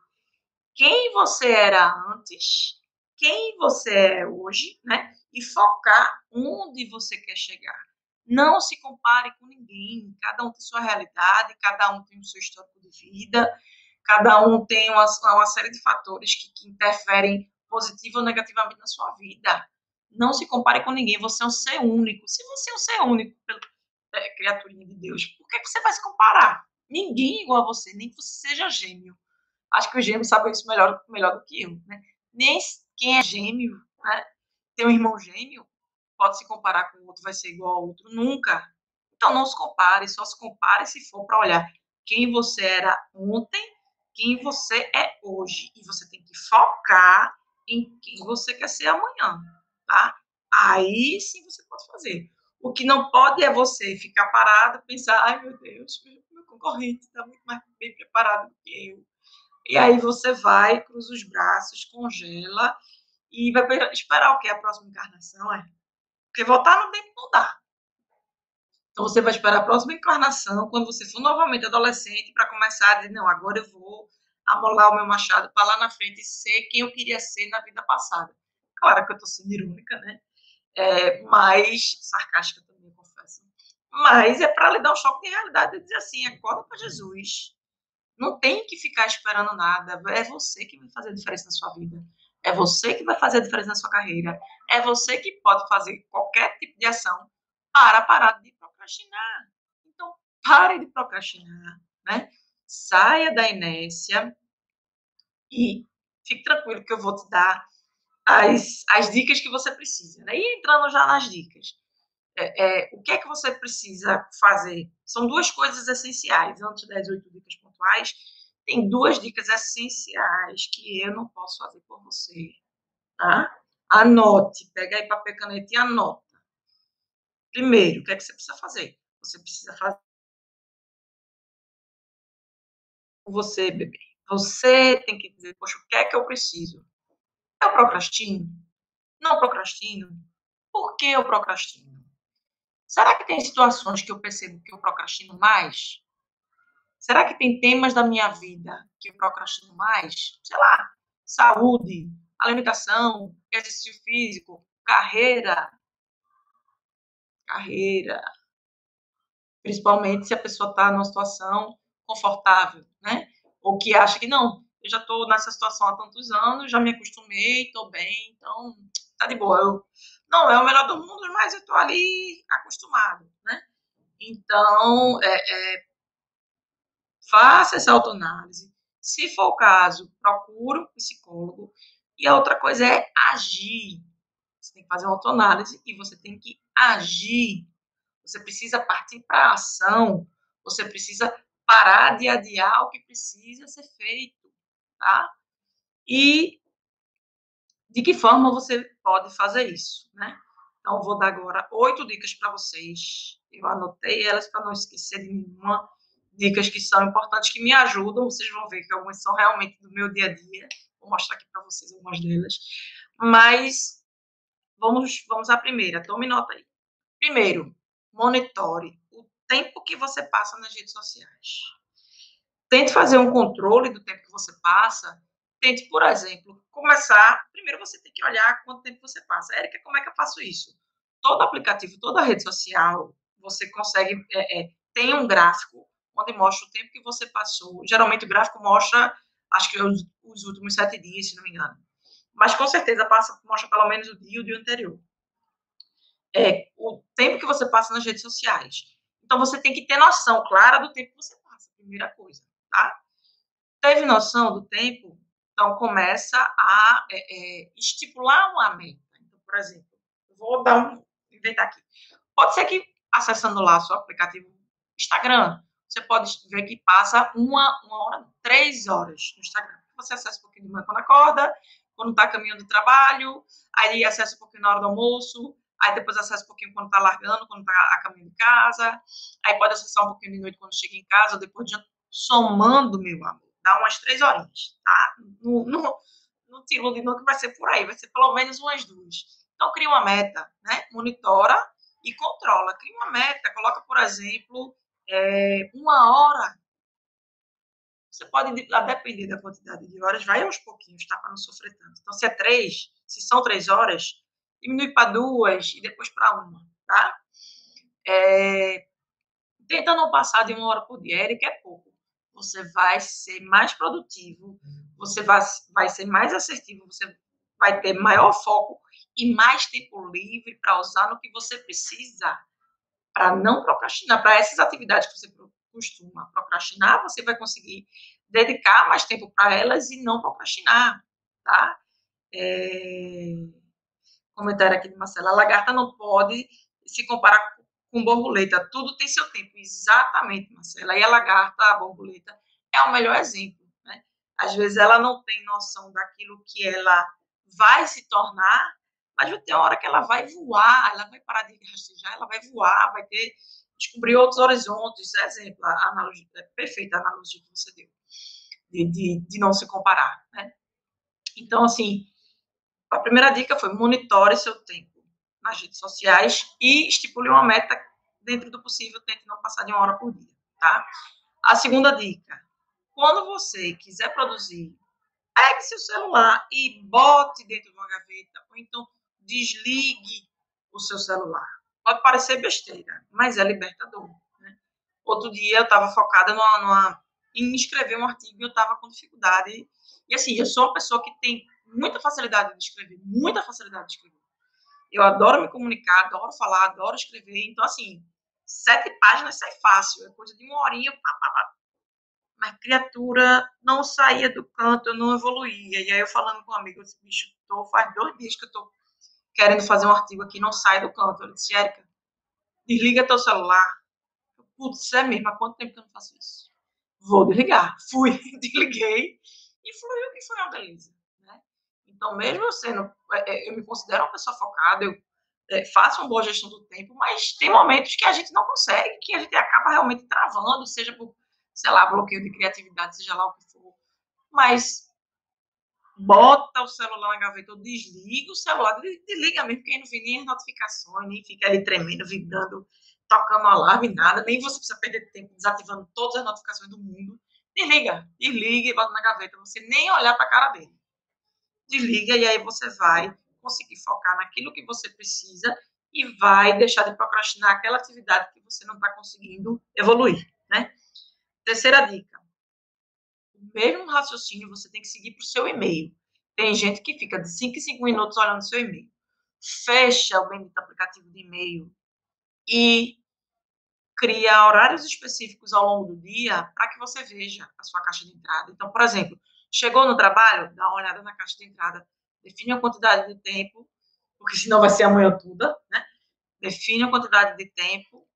Quem você era antes, quem você é hoje, né? E focar onde você quer chegar. Não se compare com ninguém. Cada um tem sua realidade, cada um tem o seu histórico de vida cada um tem uma, uma série de fatores que, que interferem positivo ou negativamente na sua vida. Não se compare com ninguém, você é um ser único. Se você é um ser único, é, criaturinha de Deus, por que você vai se comparar? Ninguém é igual a você, nem que você seja gêmeo. Acho que os gêmeos sabem isso melhor, melhor do que eu. Né? Nem quem é gêmeo, né? tem um irmão gêmeo, pode se comparar com o outro, vai ser igual ao outro. Nunca. Então não se compare, só se compare se for para olhar quem você era ontem quem você é hoje e você tem que focar em quem você quer ser amanhã, tá? Aí sim você pode fazer. O que não pode é você ficar parado, pensar, ai meu Deus, meu concorrente está muito mais bem preparado do que eu. E aí você vai, cruza os braços, congela e vai esperar o que? A próxima encarnação, é? Porque voltar no tempo não dá. Então você vai esperar a próxima encarnação, quando você for novamente adolescente, para começar a dizer, não, agora eu vou amolar o meu machado para lá na frente ser quem eu queria ser na vida passada. Claro que eu estou sendo irônica, né? É, mas sarcástica também, confesso. Mas é para lhe dar um choque de realidade e dizer assim, acorda para Jesus. Não tem que ficar esperando nada. É você que vai fazer a diferença na sua vida. É você que vai fazer a diferença na sua carreira. É você que pode fazer qualquer tipo de ação para parar de procrastinar. Então, pare de procrastinar, né? Saia da inércia e fique tranquilo que eu vou te dar as, as dicas que você precisa. Né? E entrando já nas dicas. É, é, o que é que você precisa fazer? São duas coisas essenciais. Antes das oito dicas pontuais, tem duas dicas essenciais que eu não posso fazer por você. Tá? Anote, pega aí papel e caneta e anota. Primeiro, o que é que você precisa fazer? Você precisa fazer você, bebê. Você tem que dizer, poxa, o que é que eu preciso? Eu procrastino? Não procrastino? Por que eu procrastino? Será que tem situações que eu percebo que eu procrastino mais? Será que tem temas da minha vida que eu procrastino mais? Sei lá, saúde, alimentação, exercício físico, carreira. Carreira. Principalmente se a pessoa está numa situação confortável, né? Ou que acha que não, eu já estou nessa situação há tantos anos, já me acostumei, estou bem, então tá de boa. Eu, não é o melhor do mundo, mas eu estou ali acostumado, né? Então, é, é, faça essa autoanálise. Se for o caso, procure um psicólogo. E a outra coisa é agir. Você tem que fazer uma autoanálise e você tem que agir. Você precisa partir para a ação. Você precisa parar de adiar o que precisa ser feito, tá? E de que forma você pode fazer isso, né? Então, vou dar agora oito dicas para vocês. Eu anotei elas para não esquecer de nenhuma. Dicas que são importantes, que me ajudam. Vocês vão ver que algumas são realmente do meu dia a dia. Vou mostrar aqui para vocês algumas delas. Mas vamos, vamos à primeira. Tome nota aí. Primeiro, monitore o tempo que você passa nas redes sociais. Tente fazer um controle do tempo que você passa Tente, por exemplo, começar. Primeiro você tem que olhar quanto tempo você passa. Érica, como é que eu faço isso? Todo aplicativo, toda rede social, você consegue. É, é, tem um gráfico onde mostra o tempo que você passou. Geralmente o gráfico mostra, acho que os, os últimos sete dias, se não me engano. Mas com certeza passa, mostra pelo menos o dia e o dia anterior. É, o tempo que você passa nas redes sociais. Então você tem que ter noção clara do tempo que você passa, primeira coisa, tá? Teve noção do tempo? Então, começa a é, é, estipular uma meta. Então, por exemplo, vou dar um, inventar aqui. Pode ser que, acessando lá seu aplicativo Instagram, você pode ver que passa uma, uma hora, três horas no Instagram. Você acessa um pouquinho de manhã quando acorda, quando está caminhando do trabalho, aí acessa um pouquinho na hora do almoço, aí depois acessa um pouquinho quando está largando, quando está a caminho de casa, aí pode acessar um pouquinho de noite quando chega em casa, depois de somando, meu amor dá umas três horinhas, tá? Não, não, não te ilude não que vai ser por aí, vai ser pelo menos umas duas. Então, cria uma meta, né? Monitora e controla. Cria uma meta, coloca, por exemplo, é, uma hora. Você pode, a depender da quantidade de horas, vai aos pouquinhos, tá? Para não sofrer tanto. Então, se é três, se são três horas, diminui para duas e depois para uma, tá? É, tenta não passar de uma hora por dia, que é pouco você vai ser mais produtivo, você vai, vai ser mais assertivo, você vai ter maior foco e mais tempo livre para usar no que você precisa para não procrastinar, para essas atividades que você costuma procrastinar, você vai conseguir dedicar mais tempo para elas e não procrastinar, tá? É... Comentário aqui de Marcela, a lagarta não pode se comparar com borboleta. Tudo tem seu tempo. Exatamente, Marcela. E a lagarta, a borboleta, é o melhor exemplo. Né? Às vezes ela não tem noção daquilo que ela vai se tornar, mas vai ter hora que ela vai voar, ela vai parar de rastejar, ela vai voar, vai ter descobrir outros horizontes. Exemplo, a analogia, é perfeita a analogia que você deu, de, de, de não se comparar. Né? Então, assim, a primeira dica foi monitore seu tempo nas redes sociais e estipule uma meta dentro do possível, tente não passar de uma hora por dia, tá? A segunda dica, quando você quiser produzir, pegue seu celular e bote dentro de uma gaveta, ou então desligue o seu celular. Pode parecer besteira, mas é libertador. Né? Outro dia eu estava focada numa, numa, em escrever um artigo e eu estava com dificuldade. E assim, eu sou uma pessoa que tem muita facilidade de escrever, muita facilidade de escrever. Eu adoro me comunicar, adoro falar, adoro escrever. Então, assim, sete páginas sai fácil. É coisa de uma horinha, pá, pá, pá. Mas criatura não saía do canto, eu não evoluía. E aí eu falando com um amigo, eu disse, bicho, tô, faz dois dias que eu tô querendo fazer um artigo aqui, não sai do canto. Eu disse, Érica, desliga teu celular. Putz, é mesmo, há quanto tempo que eu não faço isso? Vou desligar. Fui, desliguei e fluiu que foi uma beleza. Então, mesmo eu sendo, é, é, eu me considero uma pessoa focada, eu é, faço uma boa gestão do tempo, mas tem momentos que a gente não consegue, que a gente acaba realmente travando, seja por sei lá, bloqueio de criatividade, seja lá o que for. Mas bota o celular na gaveta ou desliga o celular, desliga mesmo, porque aí não vem nem as notificações, nem fica ali tremendo, vibrando, tocando alarme, nada, nem você precisa perder tempo desativando todas as notificações do mundo. Desliga, desliga e bota na gaveta, você nem olhar para a cara dele. Desliga e aí você vai conseguir focar naquilo que você precisa e vai deixar de procrastinar aquela atividade que você não está conseguindo evoluir, né? Terceira dica. Mesmo raciocínio você tem que seguir para o seu e-mail. Tem gente que fica de 5 em 5 minutos olhando seu e-mail. Fecha o bendito aplicativo de e-mail e cria horários específicos ao longo do dia para que você veja a sua caixa de entrada. Então, por exemplo, chegou no trabalho, dá uma olhada na caixa de entrada, define a quantidade de tempo, porque senão vai ser amanhã toda, né? Define a quantidade de tempo,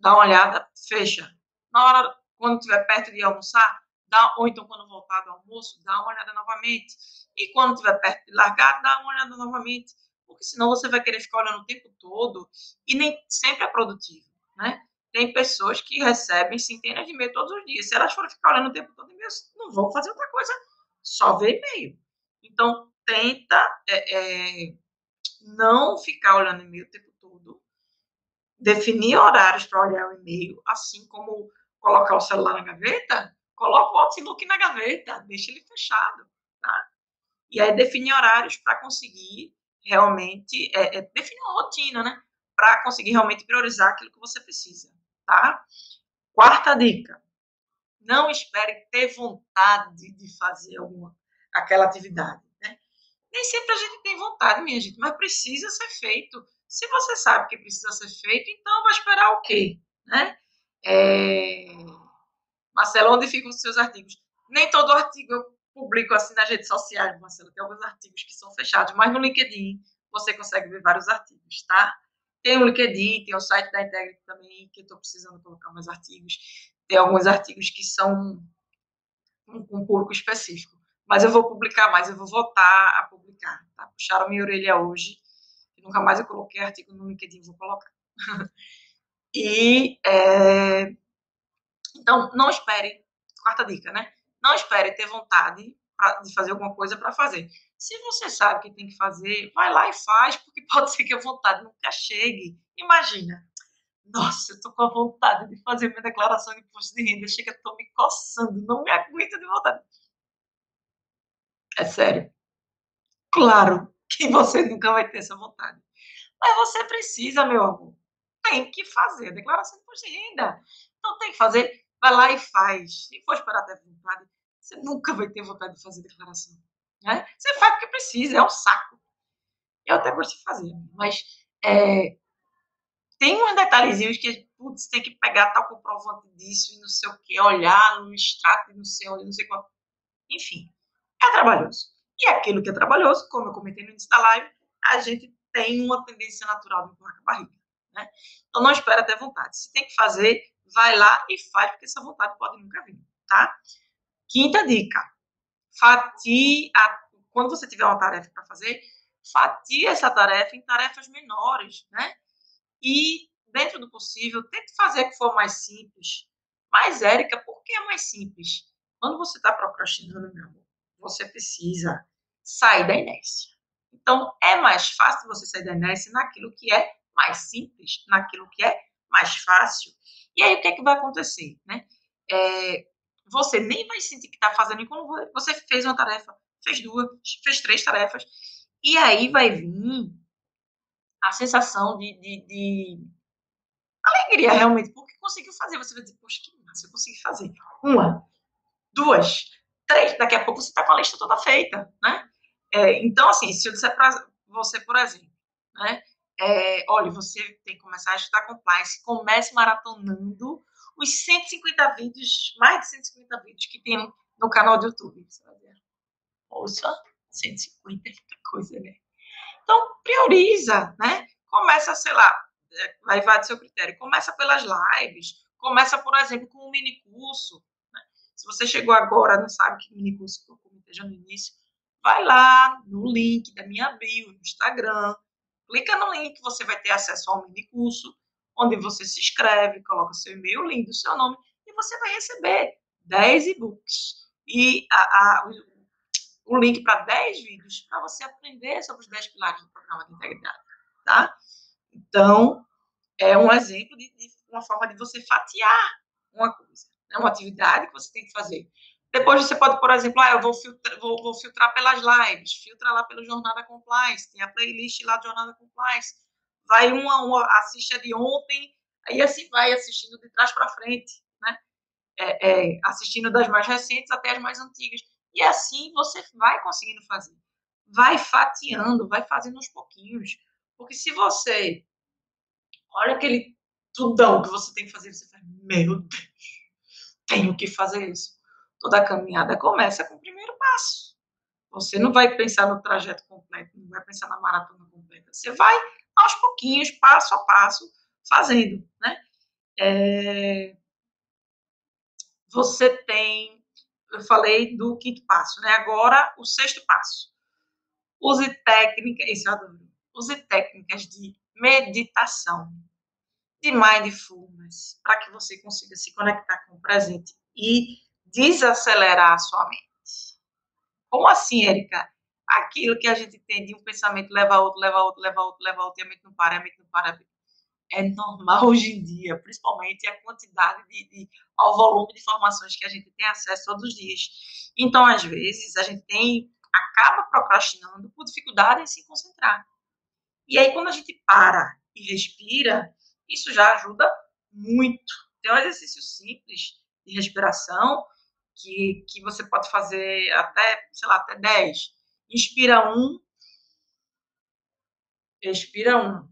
dá uma olhada, fecha. Na hora, quando estiver perto de almoçar, dá, ou então quando voltar do almoço, dá uma olhada novamente. E quando estiver perto de largar, dá uma olhada novamente. Porque senão você vai querer ficar olhando o tempo todo e nem sempre é produtivo, né? Tem pessoas que recebem centenas de e-mails todos os dias. Se elas forem ficar olhando o tempo todo, não vão fazer outra coisa, só ver e-mail. Então, tenta é, é, não ficar olhando e-mail o tempo todo, definir horários para olhar o e-mail, assim como colocar o celular na gaveta, coloca o Outlook na gaveta, deixa ele fechado, tá? E aí definir horários para conseguir realmente, é, é, definir uma rotina, né? Para conseguir realmente priorizar aquilo que você precisa, tá? Quarta dica, não espere ter vontade de fazer alguma aquela atividade. Nem sempre a gente tem vontade, minha gente, mas precisa ser feito. Se você sabe que precisa ser feito, então vai esperar o quê? Né? É... Marcelo, onde ficam os seus artigos? Nem todo artigo eu publico assim nas redes sociais, Marcelo. Tem alguns artigos que são fechados, mas no LinkedIn você consegue ver vários artigos, tá? Tem o LinkedIn, tem o site da Integrity também, que eu estou precisando colocar mais artigos. Tem alguns artigos que são com um público específico mas eu vou publicar mais, eu vou voltar a publicar. Tá? Puxaram minha orelha hoje, nunca mais eu coloquei artigo no LinkedIn, vou colocar. e, é, então, não espere, quarta dica, né? Não espere ter vontade pra, de fazer alguma coisa para fazer. Se você sabe que tem que fazer, vai lá e faz, porque pode ser que a vontade nunca chegue. Imagina, nossa, eu tô com a vontade de fazer minha declaração de imposto de renda, chega, tô me coçando, não me aguento de vontade é sério. Claro que você nunca vai ter essa vontade. Mas você precisa, meu amor. Tem que fazer a declaração de imposto de renda. Então tem que fazer. Vai lá e faz. Se for esperar ter vontade, você nunca vai ter vontade de fazer declaração. Né? Você faz porque precisa, é um saco. Eu até gosto de fazer, mas é, tem uns detalhezinhos que, putz, tem que pegar tal comprovante disso e não sei o que, olhar no extrato e não sei onde, não sei qual. Enfim, é trabalhoso. E aquilo que é trabalhoso, como eu comentei no início da live, a gente tem uma tendência natural de empurrar com a barriga. Né? Então não espera ter vontade. Se tem que fazer, vai lá e faz, porque essa vontade pode nunca vir. Tá? Quinta dica. Fatie, a, quando você tiver uma tarefa para fazer, fatie essa tarefa em tarefas menores, né? E, dentro do possível, tente fazer o que for mais simples. Mas, Érica, por que é mais simples? Quando você está procrastinando, meu amor, você precisa sair da inércia. Então, é mais fácil você sair da inércia naquilo que é mais simples, naquilo que é mais fácil. E aí, o que é que vai acontecer? Né? É, você nem vai sentir que está fazendo enquanto você fez uma tarefa, fez duas, fez três tarefas. E aí vai vir a sensação de, de, de alegria, realmente, porque conseguiu fazer. Você vai dizer, poxa, que massa, eu consegui fazer. Uma, duas, três, daqui a pouco você está com a lista toda feita, né? É, então, assim, se eu disser para você, por exemplo, né? É, olha, você tem que começar a estudar compliance, comece maratonando os 150 vídeos, mais de 150 vídeos que tem no canal do YouTube. Ver. Ouça, 150 é coisa, né? Então, prioriza, né? Começa, sei lá, vai, vai do seu critério. Começa pelas lives, começa, por exemplo, com um mini curso, se você chegou agora, não sabe que mini curso que eu comentei já no início, vai lá no link da minha bio no Instagram, clica no link, você vai ter acesso ao mini curso, onde você se inscreve, coloca seu e-mail, link do seu nome, e você vai receber 10 e-books e a, a, o, o link para 10 vídeos para você aprender sobre os 10 pilares do programa de integridade, tá? Então, é um exemplo de, de uma forma de você fatiar uma coisa, né? uma atividade que você tem que fazer. Depois você pode, por exemplo, ah, eu vou filtrar, vou, vou filtrar pelas lives, filtra lá pelo Jornada Compliance, tem a playlist lá do Jornada Compliance. Vai uma a uma, assiste a de ontem, aí assim vai assistindo de trás para frente, né? É, é, assistindo das mais recentes até as mais antigas. E assim você vai conseguindo fazer. Vai fatiando, vai fazendo uns pouquinhos. Porque se você olha aquele tudão que você tem que fazer, você fala, meu Deus, tenho que fazer isso toda caminhada começa com o primeiro passo. Você não vai pensar no trajeto completo, não vai pensar na maratona completa. Você vai aos pouquinhos, passo a passo, fazendo, né? É... Você tem, eu falei do quinto passo, né? Agora o sexto passo. Use técnicas, isso eu adoro. Use técnicas de meditação, de mindfulness, para que você consiga se conectar com o presente e desacelerar a sua mente. Como assim, Érica? Aquilo que a gente tem de um pensamento leva a outro, leva a outro, leva a outro, leva a outro, e a mente não para, a mente não para. É normal hoje em dia, principalmente a quantidade de, de ao volume de informações que a gente tem acesso todos os dias. Então, às vezes, a gente tem acaba procrastinando por dificuldade em se concentrar. E aí, quando a gente para e respira, isso já ajuda muito. Tem um exercício simples de respiração que, que você pode fazer até, sei lá, até 10. Inspira um, expira um.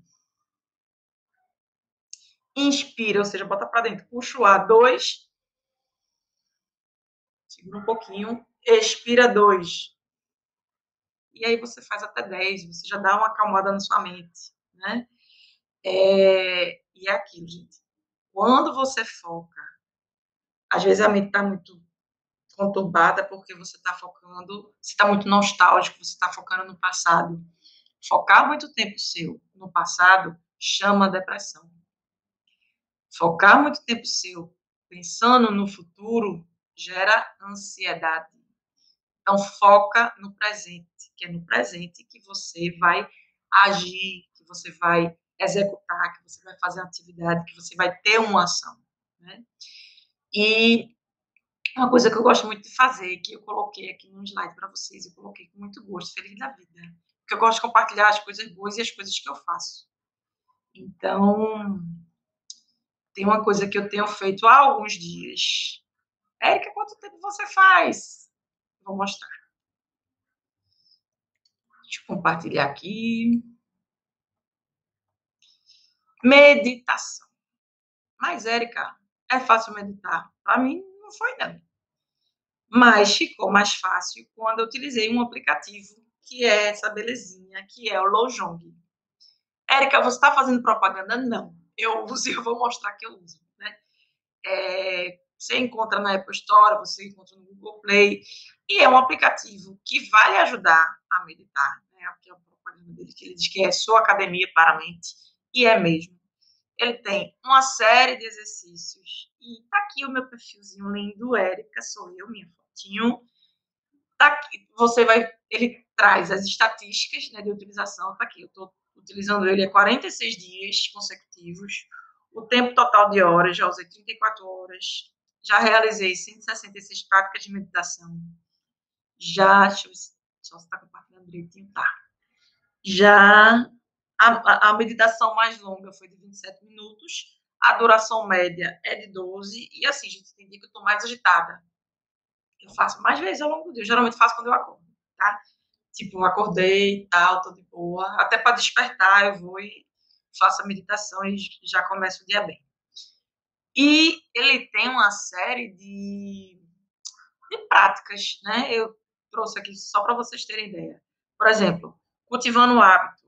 Inspira, ou seja, bota para dentro, puxa o ar, dois. Segura um pouquinho, expira dois. E aí você faz até 10, você já dá uma acalmada na sua mente, né? É, e é aquilo, gente. Quando você foca, às vezes a mente está muito conturbada porque você está focando, você está muito nostálgico, você está focando no passado. Focar muito tempo seu no passado chama depressão. Focar muito tempo seu pensando no futuro gera ansiedade. Então foca no presente, que é no presente que você vai agir, que você vai executar, que você vai fazer uma atividade, que você vai ter uma ação. Né? E uma coisa que eu gosto muito de fazer, que eu coloquei aqui no slide para vocês, eu coloquei com muito gosto, feliz da vida. Porque eu gosto de compartilhar as coisas boas e as coisas que eu faço. Então, tem uma coisa que eu tenho feito há alguns dias. Érica, quanto tempo você faz? Vou mostrar. Deixa eu compartilhar aqui. Meditação. Mas, Érica, é fácil meditar? Para mim, foi não. Mas ficou mais fácil quando eu utilizei um aplicativo que é essa belezinha, que é o Lojong. Érica, você está fazendo propaganda? Não. Eu uso e eu vou mostrar que eu uso. Né? É, você encontra na Apple Store, você encontra no Google Play. E é um aplicativo que vai ajudar a meditar. Né? Aqui é a propaganda dele, que ele diz que é sua academia para a mente. E é mesmo. Ele tem uma série de exercícios e tá aqui o meu perfilzinho lindo, Érica, sou eu, minha fotinho. Tá aqui, você vai, ele traz as estatísticas né, de utilização, tá aqui, eu estou utilizando ele há 46 dias consecutivos. O tempo total de horas, já usei 34 horas. Já realizei 166 práticas de meditação. Já, deixa eu ver se está compartilhando direitinho, tá. Já a, a, meditação mais longa foi de 27 minutos a duração média é de 12, e assim, gente, tem dia que eu tô mais agitada. Eu faço mais vezes ao longo do dia, eu geralmente faço quando eu acordo, tá? Tipo, eu acordei e tal, tô de boa. Até para despertar, eu vou e faço a meditação e já começo o dia bem. E ele tem uma série de, de práticas, né? Eu trouxe aqui só para vocês terem ideia. Por exemplo, cultivando o hábito.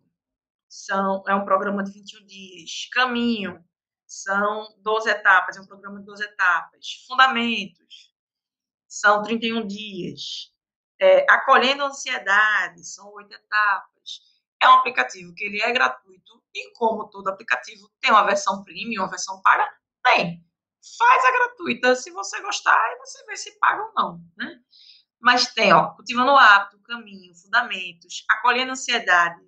São, é um programa de 21 dias. Caminho, são 12 etapas, é um programa de 12 etapas. Fundamentos, são 31 dias. É, acolhendo a ansiedade, são oito etapas. É um aplicativo que ele é gratuito e como todo aplicativo tem uma versão premium, uma versão paga, tem. faz a gratuita. Se você gostar, aí você vê se paga ou não, né? Mas tem, ó, cultivando o hábito, caminho, fundamentos, acolhendo a ansiedade,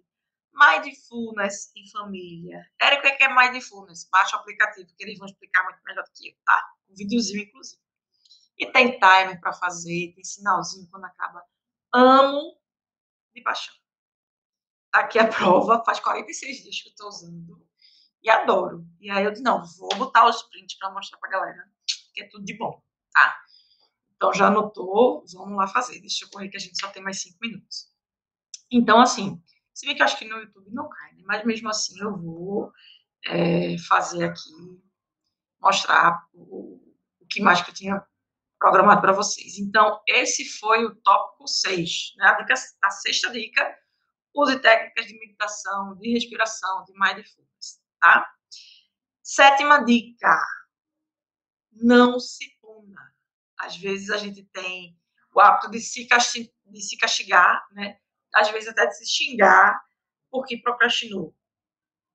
mindfulness em família. Érico, o que é mindfulness? Baixa o aplicativo, que eles vão explicar muito melhor do que eu, tá? Um videozinho, inclusive. E tem timer para fazer, tem sinalzinho quando acaba. Amo de paixão. Aqui a prova, faz 46 dias que eu estou usando e adoro. E aí eu disse, não, vou botar os prints para mostrar para a galera que é tudo de bom, tá? Então já anotou, vamos lá fazer. Deixa eu correr que a gente só tem mais cinco minutos. Então, assim, se bem que eu acho que no YouTube não cai, né? Mas mesmo assim eu vou é, fazer aqui, mostrar o, o que mais que eu tinha programado para vocês. Então, esse foi o tópico 6, né? A, dica, a sexta dica, use técnicas de meditação, de respiração, de mindfulness, tá? Sétima dica, não se puna. Às vezes a gente tem o hábito de se, castigar, de se castigar, né? Às vezes até de se xingar porque procrastinou.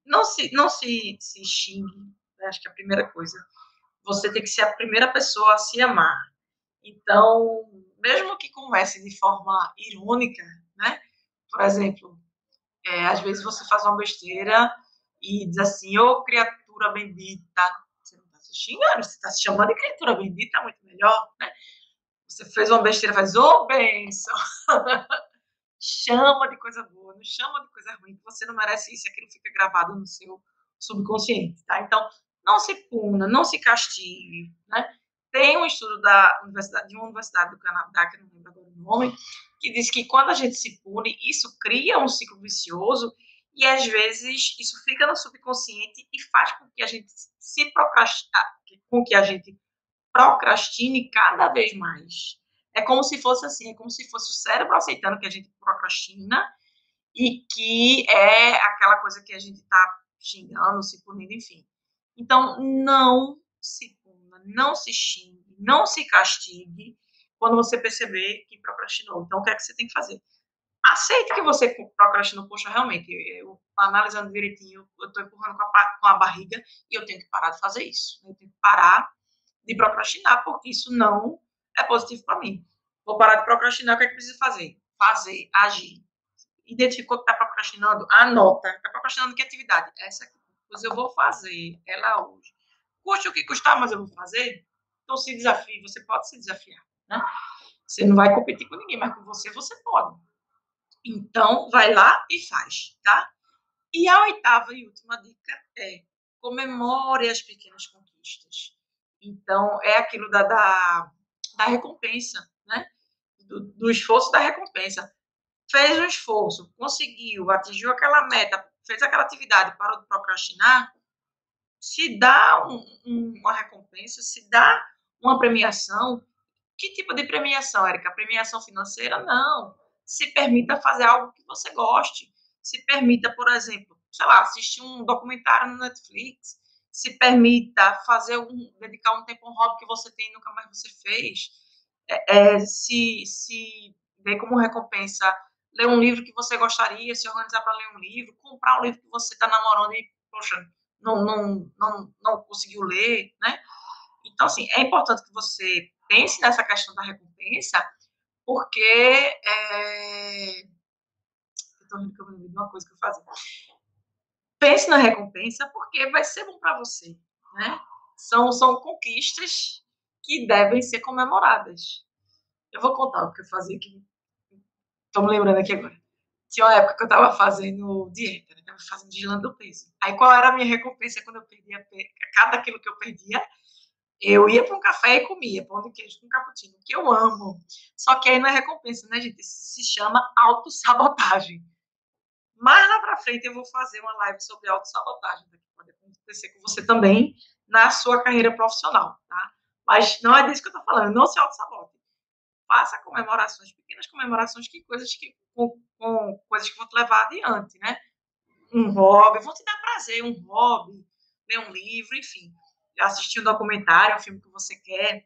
Não se, não se, se xingue, né? acho que é a primeira coisa. Você tem que ser a primeira pessoa a se amar. Então, mesmo que comece de forma irônica, né? Por exemplo, é, às vezes você faz uma besteira e diz assim, ô oh, criatura bendita. Você não está se xingando, você está se chamando de criatura bendita, muito melhor, né? Você fez uma besteira, faz, ô oh, benção. chama de coisa boa, não chama de coisa ruim, você não merece isso, aquilo fica gravado no seu subconsciente, tá? Então, não se puna, não se castigue, né? Tem um estudo da universidade, de uma universidade do Canadá, que não lembro agora o nome, que diz que quando a gente se pune, isso cria um ciclo vicioso e às vezes isso fica no subconsciente e faz com que a gente se procrastine, com que a gente procrastine cada vez mais. É como se fosse assim, é como se fosse o cérebro aceitando que a gente procrastina e que é aquela coisa que a gente está xingando, se punindo, enfim. Então, não se não se xingue, não se castigue quando você perceber que procrastinou. Então, o que é que você tem que fazer? Aceite que você procrastinou, poxa, realmente, eu analisando direitinho, eu estou empurrando com a, com a barriga e eu tenho que parar de fazer isso. Eu tenho que parar de procrastinar, porque isso não é positivo para mim. Vou parar de procrastinar, o que é que preciso fazer? Fazer, agir. Identificou que está procrastinando? Anota. Está procrastinando que atividade? Essa aqui. Pois eu vou fazer ela hoje. Custe o que custar, mas eu vou fazer. Então se desafie, você pode se desafiar. Né? Você não vai competir com ninguém, mas com você você pode. Então, vai lá e faz, tá? E a oitava e última dica é comemore as pequenas conquistas. Então, é aquilo da, da, da recompensa, né? Do, do, esforço da recompensa. Fez um esforço, conseguiu, atingiu aquela meta, fez aquela atividade, parou de procrastinar, se dá um, um, uma recompensa, se dá uma premiação. Que tipo de premiação, Érica? Premiação financeira? Não. Se permita fazer algo que você goste. Se permita, por exemplo, sei lá, assistir um documentário no Netflix. Se permita fazer um, dedicar um tempo a um hobby que você tem e nunca mais você fez. É, é, se, se ver como recompensa ler um livro que você gostaria, se organizar para ler um livro, comprar um livro que você está namorando e, poxa, não, não, não, não conseguiu ler, né? Então, assim, é importante que você pense nessa questão da recompensa, porque é... rindo que eu me de uma coisa que eu fazia. Pense na recompensa, porque vai ser bom para você, né? São, são conquistas que devem ser comemoradas. Eu vou contar o que eu fazia aqui. Estou me lembrando aqui agora. Tinha uma época que eu estava fazendo dieta, né? Tava fazendo deslançando o peso. Aí qual era a minha recompensa quando eu perdia cada quilo que eu perdia? Eu ia para um café e comia pão de queijo com cappuccino, que eu amo. Só que aí não é recompensa, né, gente? Isso se chama autossabotagem. Mais lá para frente eu vou fazer uma live sobre autossabotagem, que pode acontecer com você também na sua carreira profissional, tá? Mas não é disso que eu estou falando, não se autossabote. Faça comemorações, pequenas comemorações, que coisas que com, com coisas que vão te levar adiante, né? Um hobby, vão te dar prazer, um hobby, ler um livro, enfim. Assistir um documentário, um filme que você quer,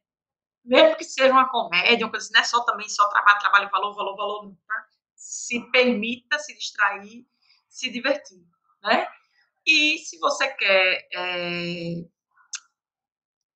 mesmo que seja uma comédia, uma coisa assim, não é só também só trabalho, trabalho, valor, valor, valor, tá? Se permita se distrair, se divertir, né? E se você quer é,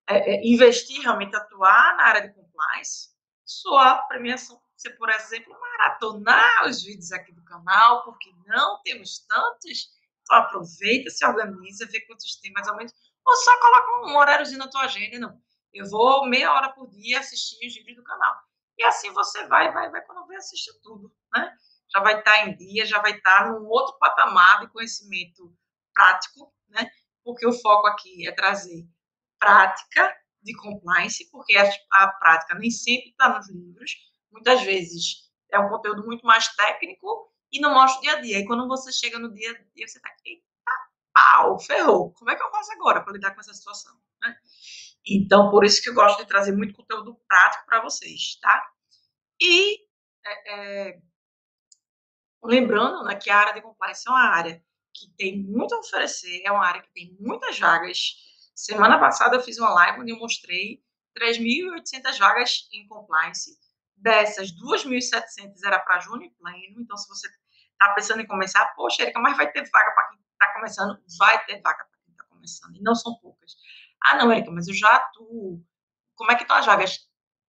é, é, investir, realmente atuar na área de compliance, sua premiação você, por exemplo, maratonar os vídeos aqui do canal, porque não temos tantos. Então aproveita, se organiza, vê quantos tem mais ou menos. Ou só coloca um horáriozinho na tua agenda, não. Eu vou meia hora por dia assistir os vídeos do canal. E assim você vai, vai, vai, quando vem assistir tudo, né? Já vai estar em dia, já vai estar num outro patamar de conhecimento prático, né? Porque o foco aqui é trazer prática de compliance, porque a, a prática nem sempre está nos livros, muitas vezes é um conteúdo muito mais técnico e não mostra o dia a dia. E quando você chega no dia a dia, você está aqui, pau, ferrou. Como é que eu faço agora para lidar com essa situação? Né? Então, por isso que eu gosto de trazer muito conteúdo prático para vocês, tá? E é, é, lembrando né, que a área de compliance é uma área que tem muito a oferecer, é uma área que tem muitas vagas. Semana passada eu fiz uma live onde eu mostrei 3.800 vagas em compliance Dessas, 2.700 era para júnior pleno. Então, se você está pensando em começar, poxa, Erika, mas vai ter vaga para quem está começando? Vai ter vaga para quem está começando. E não são poucas. Ah, não, Erika, mas eu já atuo. Como é que estão as vagas?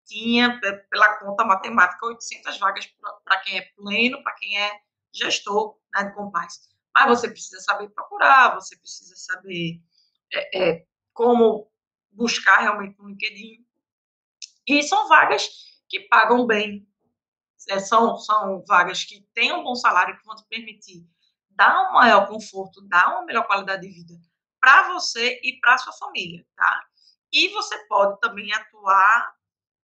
Tinha, pela conta matemática, 800 vagas para quem é pleno, para quem é gestor né, de compliance. Mas você precisa saber procurar, você precisa saber é, é, como buscar realmente no LinkedIn. E são vagas que pagam bem. É, são, são vagas que têm um bom salário, que vão te permitir dar um maior conforto, dar uma melhor qualidade de vida para você e para sua família, tá? E você pode também atuar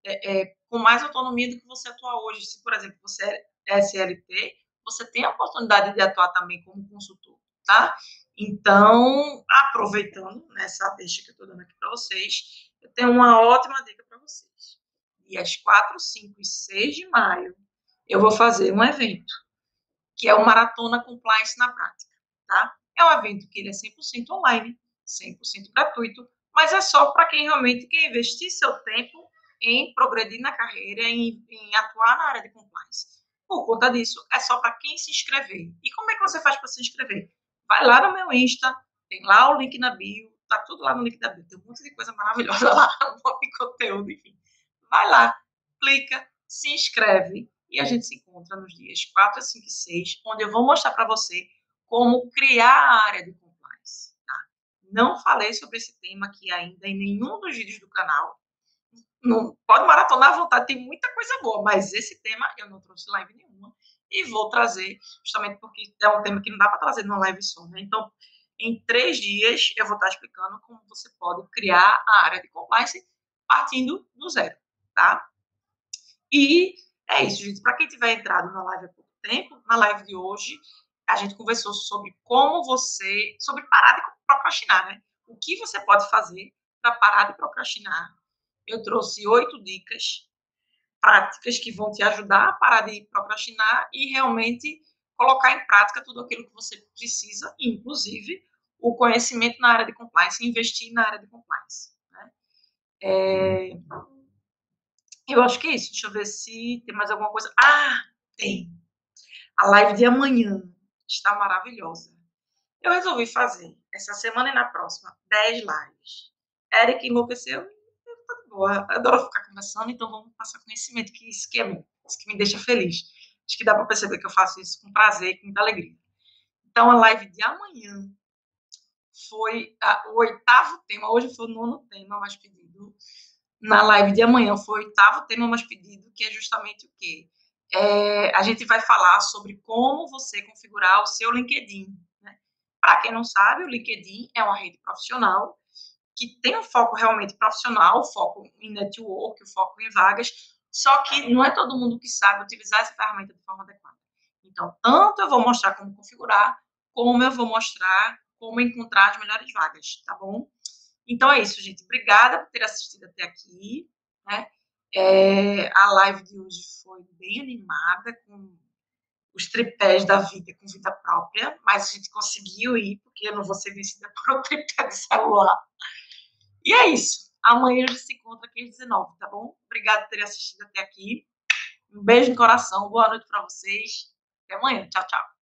é, é, com mais autonomia do que você atua hoje. Se, por exemplo, você é SLT, você tem a oportunidade de atuar também como consultor, tá? Então, aproveitando nessa deixa que eu estou dando aqui para vocês, eu tenho uma ótima dica para vocês dias 4, 5 e 6 de maio, eu vou fazer um evento, que é o Maratona Compliance na Prática, tá? É um evento que ele é 100% online, 100% gratuito, mas é só para quem realmente quer investir seu tempo em progredir na carreira, em, em atuar na área de compliance. Por conta disso, é só para quem se inscrever. E como é que você faz para se inscrever? Vai lá no meu Insta, tem lá o link na bio, tá tudo lá no link da bio. Tem um monte de coisa maravilhosa lá, um conteúdo, enfim vai lá, clica, se inscreve e a gente se encontra nos dias 4, 5 e 6, onde eu vou mostrar para você como criar a área de compliance. Tá? Não falei sobre esse tema aqui ainda em nenhum dos vídeos do canal. Não, pode maratonar à vontade, tem muita coisa boa, mas esse tema eu não trouxe live nenhuma e vou trazer, justamente porque é um tema que não dá para trazer numa live só. Né? Então, em três dias, eu vou estar explicando como você pode criar a área de compliance partindo do zero tá? E é isso, gente. Para quem tiver entrado na live há pouco tempo, na live de hoje, a gente conversou sobre como você, sobre parar de procrastinar, né? O que você pode fazer para parar de procrastinar. Eu trouxe oito dicas práticas que vão te ajudar a parar de procrastinar e realmente colocar em prática tudo aquilo que você precisa, inclusive o conhecimento na área de compliance, investir na área de compliance. Né? É, eu acho que é isso. Deixa eu ver se tem mais alguma coisa. Ah, tem. A live de amanhã está maravilhosa. Eu resolvi fazer essa semana e na próxima 10 lives. Eric enlouqueceu. Eu tô de boa. Adoro ficar conversando, então vamos passar conhecimento, que isso que é bom. Isso que me deixa feliz. Acho que dá para perceber que eu faço isso com prazer, com muita alegria. Então, a live de amanhã foi a, o oitavo tema. Hoje foi o nono tema mais pedido na live de amanhã foi o oitavo tema mais pedido, que é justamente o quê? É, a gente vai falar sobre como você configurar o seu LinkedIn. Né? Para quem não sabe, o LinkedIn é uma rede profissional que tem um foco realmente profissional, foco em network, foco em vagas, só que não é todo mundo que sabe utilizar essa ferramenta de forma adequada. Então, tanto eu vou mostrar como configurar, como eu vou mostrar como encontrar as melhores vagas, tá bom? Então é isso, gente. Obrigada por ter assistido até aqui. Né? É, a live de hoje foi bem animada, com os tripés da vida com vida própria, mas a gente conseguiu ir, porque eu não vou ser vencida por um tripé de celular. E é isso. Amanhã a gente se encontra aqui às 19, tá bom? Obrigada por ter assistido até aqui. Um beijo no coração, boa noite para vocês. Até amanhã. Tchau, tchau.